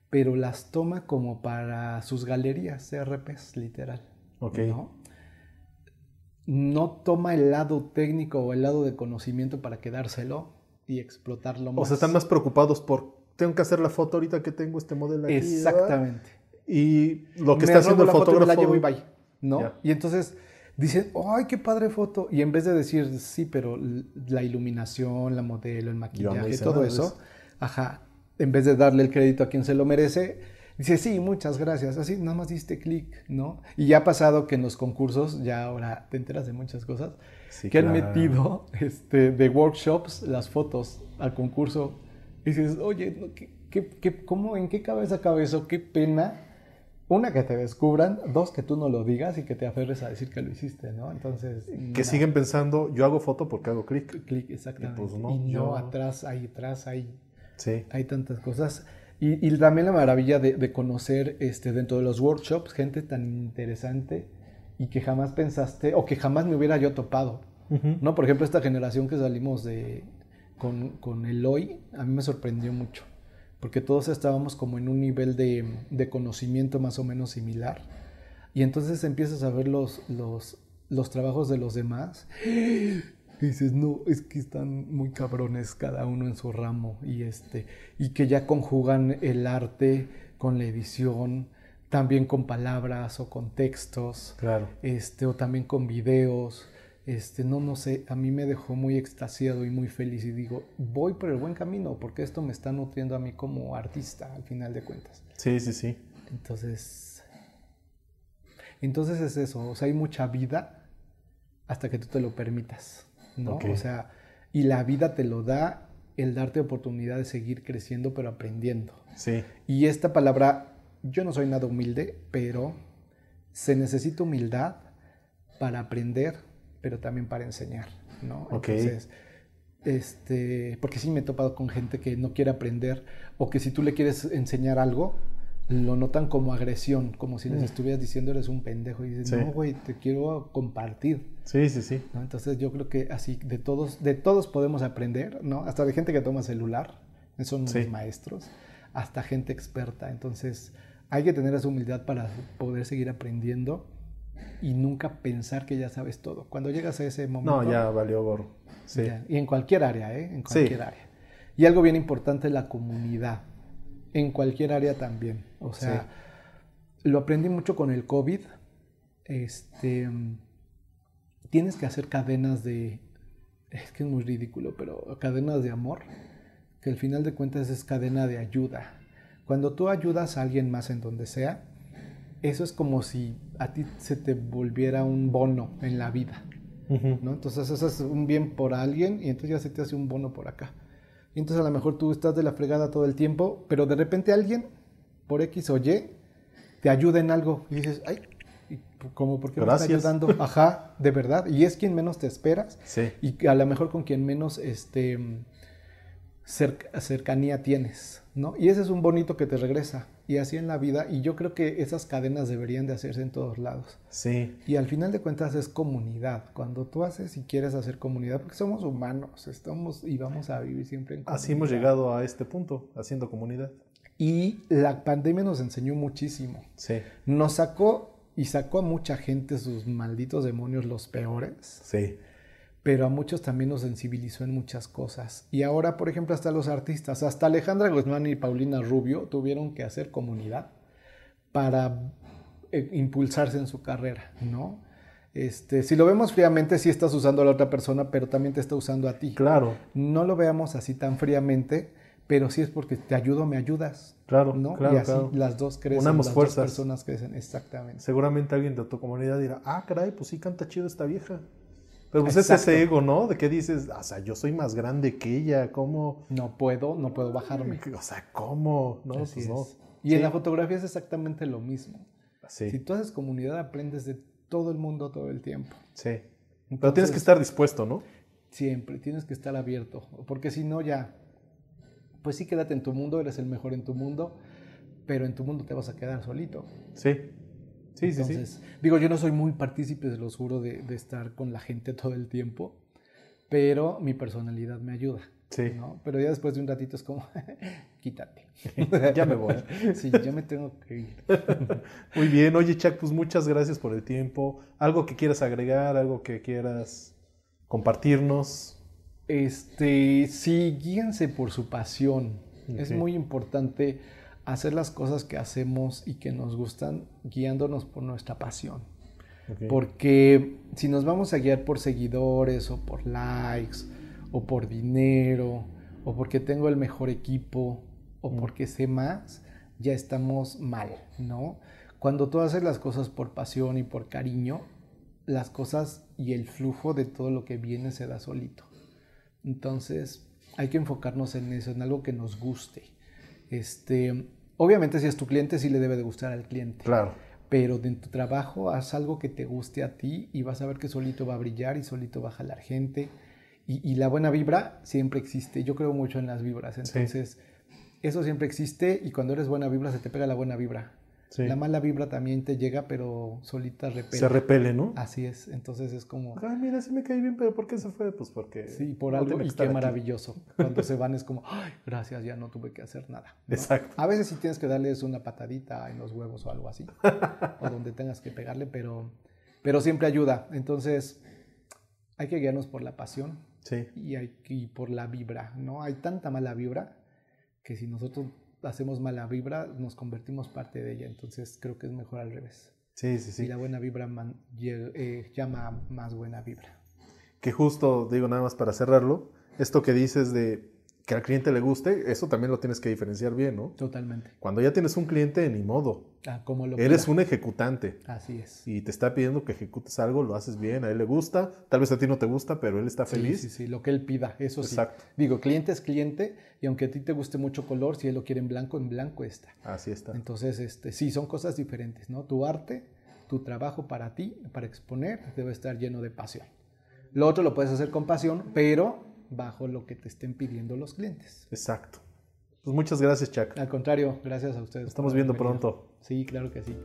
pero las toma como para sus galerías CRPs, literal. Ok no toma el lado técnico o el lado de conocimiento para quedárselo y explotarlo más. O sea, están más preocupados por, tengo que hacer la foto ahorita que tengo este modelo aquí. Exactamente. Y lo que está haciendo el fotógrafo... la llevo y bye, ¿no? Y entonces dicen, ¡ay, qué padre foto! Y en vez de decir, sí, pero la iluminación, la modelo, el maquillaje, todo eso, ajá, en vez de darle el crédito a quien se lo merece, Dice, sí, muchas gracias. Así, nada más diste clic, ¿no? Y ya ha pasado que en los concursos, ya ahora te enteras de muchas cosas, que han metido este, de workshops las fotos al concurso. Y dices, oye, ¿qué, qué, cómo, ¿en qué cabeza cabe eso? Qué pena. una, que te descubran, dos, que tú no lo digas y que te aferres a decir que lo hiciste, ¿no? Entonces... Que siguen pensando, yo hago foto porque hago clic. Clic, exactamente. Y, pues no, y no atrás, ahí atrás, hay, sí. hay tantas cosas. Y, y, también la maravilla de, de, conocer este, dentro de los workshops gente tan interesante y que jamás pensaste o que jamás me hubiera yo topado. ¿no? Por ejemplo, esta generación que salimos de, con, con el hoy, a mí me sorprendió mucho porque todos estábamos como en un nivel de, conocimiento más o menos similar. Y entonces empiezas a ver los, los, los trabajos de los demás y dices, no, es que están muy cabrones cada uno en su ramo y, este, y que ya conjugan el arte con la edición, también con palabras o con textos, claro. este, o también con videos este, no, no sé, a mí me dejó muy extasiado y muy feliz y digo, voy por el buen camino porque esto me está nutriendo a mí como artista al final de cuentas. Sí, sí, sí. Entonces, entonces es eso, o sea, hay mucha vida hasta que tú te lo permitas, ¿no? O sea, y la vida te lo da el darte oportunidad de seguir creciendo pero aprendiendo. Sí. Y esta palabra, yo no soy nada humilde, pero se necesita humildad para aprender pero también para enseñar, ¿no? Entonces, este, porque sí me he topado con gente que no quiere aprender o que si tú le quieres enseñar algo, lo notan como agresión, como si les mm. estuvieras diciendo eres un pendejo y dices, no, güey, te quiero compartir. Sí, sí, sí. Entonces yo creo que así de todos, de todos podemos aprender, ¿no? Hasta de gente que toma celular, son sí. maestros, hasta gente experta. Entonces hay que tener esa humildad para poder seguir aprendiendo y nunca pensar que ya sabes todo. Cuando llegas a ese momento... No, ya valió gorro. Sí. y en cualquier área, ¿eh? En cualquier área. Y algo bien importante es la comunidad. En cualquier área también. O sea, lo aprendí mucho con el COVID. Este, tienes que hacer cadenas de... Es que es muy ridículo, pero cadenas de amor, que al final de cuentas es cadena de ayuda. Cuando tú ayudas a alguien más en donde sea, eso es como si a ti se te volviera un bono en la vida. ¿no? Entonces haces un bien por alguien y entonces ya se te hace un bono por acá. Y entonces a lo mejor tú estás de la fregada todo el tiempo, pero de repente alguien, por X o Y, te ayuda en algo y dices, ay, ¿cómo? ¿Por qué me está ayudando? [laughs] Ajá, de verdad. Y es quien menos te esperas. Sí. Y a lo mejor con quien menos este, cercanía tienes, ¿no? Y ese es un bonito que te regresa y así en la vida. Y yo creo que esas cadenas deberían de hacerse en todos lados. Sí. Y al final de cuentas es comunidad. Cuando tú haces y quieres hacer comunidad, porque somos humanos, estamos y vamos a vivir siempre en comunidad. Así hemos llegado a este punto, haciendo comunidad. Y la pandemia nos enseñó muchísimo. Sí. Nos sacó y sacó a mucha gente sus malditos demonios los peores. Sí pero a muchos también nos sensibilizó en muchas cosas. Y ahora, por ejemplo, hasta los artistas, hasta Alejandra Guzmán y Paulina Rubio tuvieron que hacer comunidad para eh, impulsarse en su carrera, ¿no? Este, si lo vemos fríamente, sí estás usando a la otra persona, pero también te está usando a ti. Claro. No lo veamos así tan fríamente, pero sí es porque te ayudo, me ayudas. Claro, ¿no? claro. Y así las dos crecen. Unamos las fuerzas. dos personas crecen, exactamente. Seguramente alguien de tu comunidad dirá, ah, caray, pues sí canta chido esta vieja. Pero pues es ese ego, ¿no? De que dices, o sea, yo soy más grande que ella, ¿cómo? No puedo, no puedo bajarme. [laughs] O sea, ¿cómo? No, Así pues es. no. Y en la fotografía es exactamente lo mismo. Sí. Si tú haces comunidad, aprendes de todo el mundo todo el tiempo. Sí. Pero tienes que estar dispuesto, ¿no? Siempre, tienes que estar abierto. Porque si no, ya, pues sí, quédate en tu mundo, eres el mejor en tu mundo, pero en tu mundo te vas a quedar solito. Sí. Sí, Entonces, sí, sí. Digo, yo no soy muy partícipe, se los juro, de, de, estar con la gente [laughs] todo el tiempo, pero mi personalidad me ayuda. Sí. ¿no? Pero ya después de un ratito es como, [laughs] quítate. [laughs] ya me voy. sí, ya me tengo que ir. Muy bien. Oye, Chuck, pues muchas gracias por el tiempo. ¿Algo que quieras agregar? ¿Algo que quieras compartirnos? Este, sí, guíense por su pasión. Okay. Es muy importante hacer las cosas que hacemos y que nos gustan guiándonos por nuestra pasión. Okay. Porque si nos vamos a guiar por seguidores o por likes o por dinero o porque tengo el mejor equipo o mm. porque sé más, ya estamos mal, ¿no? Cuando tú haces las cosas por pasión y por cariño, las cosas y el flujo de todo lo que viene se da solito. Entonces, hay que enfocarnos en eso, en algo que nos guste. Este, obviamente si es tu cliente, sí le debe de gustar al cliente. Claro. Pero en tu trabajo haz algo que te guste a ti y vas a ver que solito va a brillar y solito va a jalar gente. Y, y la buena vibra siempre existe. Yo creo mucho en las vibras. Entonces, eso siempre existe y cuando eres buena vibra se te pega la buena vibra. La mala vibra también te llega, pero solita repele. Se repele, ¿no? Así es. Entonces es como. Ay, mira, sí me caí bien, pero ¿por qué se fue? Pues porque. Sí, por algo. Y qué maravilloso. Cuando se van es como, [laughs] ay, gracias, ya no tuve que hacer nada. Exacto. A veces sí tienes que darles una patadita en los huevos o algo así. o donde tengas que pegarle, pero, pero siempre ayuda. Entonces, hay que guiarnos por la pasión. Sí. Y, hay, y por la vibra, ¿no? Hay tanta mala vibra que si nosotros hacemos mala vibra, nos convertimos parte de ella. Entonces creo que es mejor al revés. Sí, sí, sí. Y la buena vibra eh, llama más buena vibra. Que justo, digo nada más para cerrarlo, esto que dices de que al cliente le guste, eso también lo tienes que diferenciar bien, ¿no? Totalmente. Cuando ya tienes un cliente, ni modo. Ah, como lo Eres un ejecutante. Así es. Y te está pidiendo que ejecutes algo, lo haces bien, a él le gusta, tal vez a ti no te gusta, pero él está feliz. Sí, sí, sí, lo que él pida, eso Exacto. sí. Digo, cliente es cliente y aunque a ti te guste mucho color, si él lo quiere en blanco, en blanco está. Así está. Entonces, este, sí, son cosas diferentes, ¿no? Tu arte, tu trabajo para ti, para exponer, debe estar lleno de pasión. Lo otro lo puedes hacer con pasión, pero bajo lo que te estén pidiendo los clientes. Exacto. Pues muchas gracias, Chuck. Al contrario, gracias a ustedes. Estamos viendo pronto. Sí, claro que sí.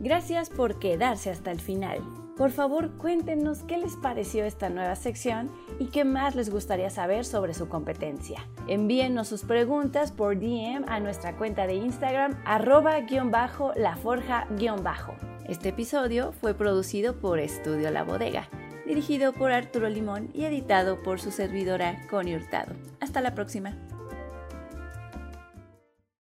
Gracias por quedarse hasta el final. Por favor, cuéntenos qué les pareció esta nueva sección y qué más les gustaría saber sobre su competencia. Envíennos sus preguntas por DM a nuestra cuenta de Instagram arroba-laforja-bajo. Este episodio fue producido por Estudio La Bodega dirigido por Arturo Limón y editado por su servidora Connie Hurtado. Hasta la próxima.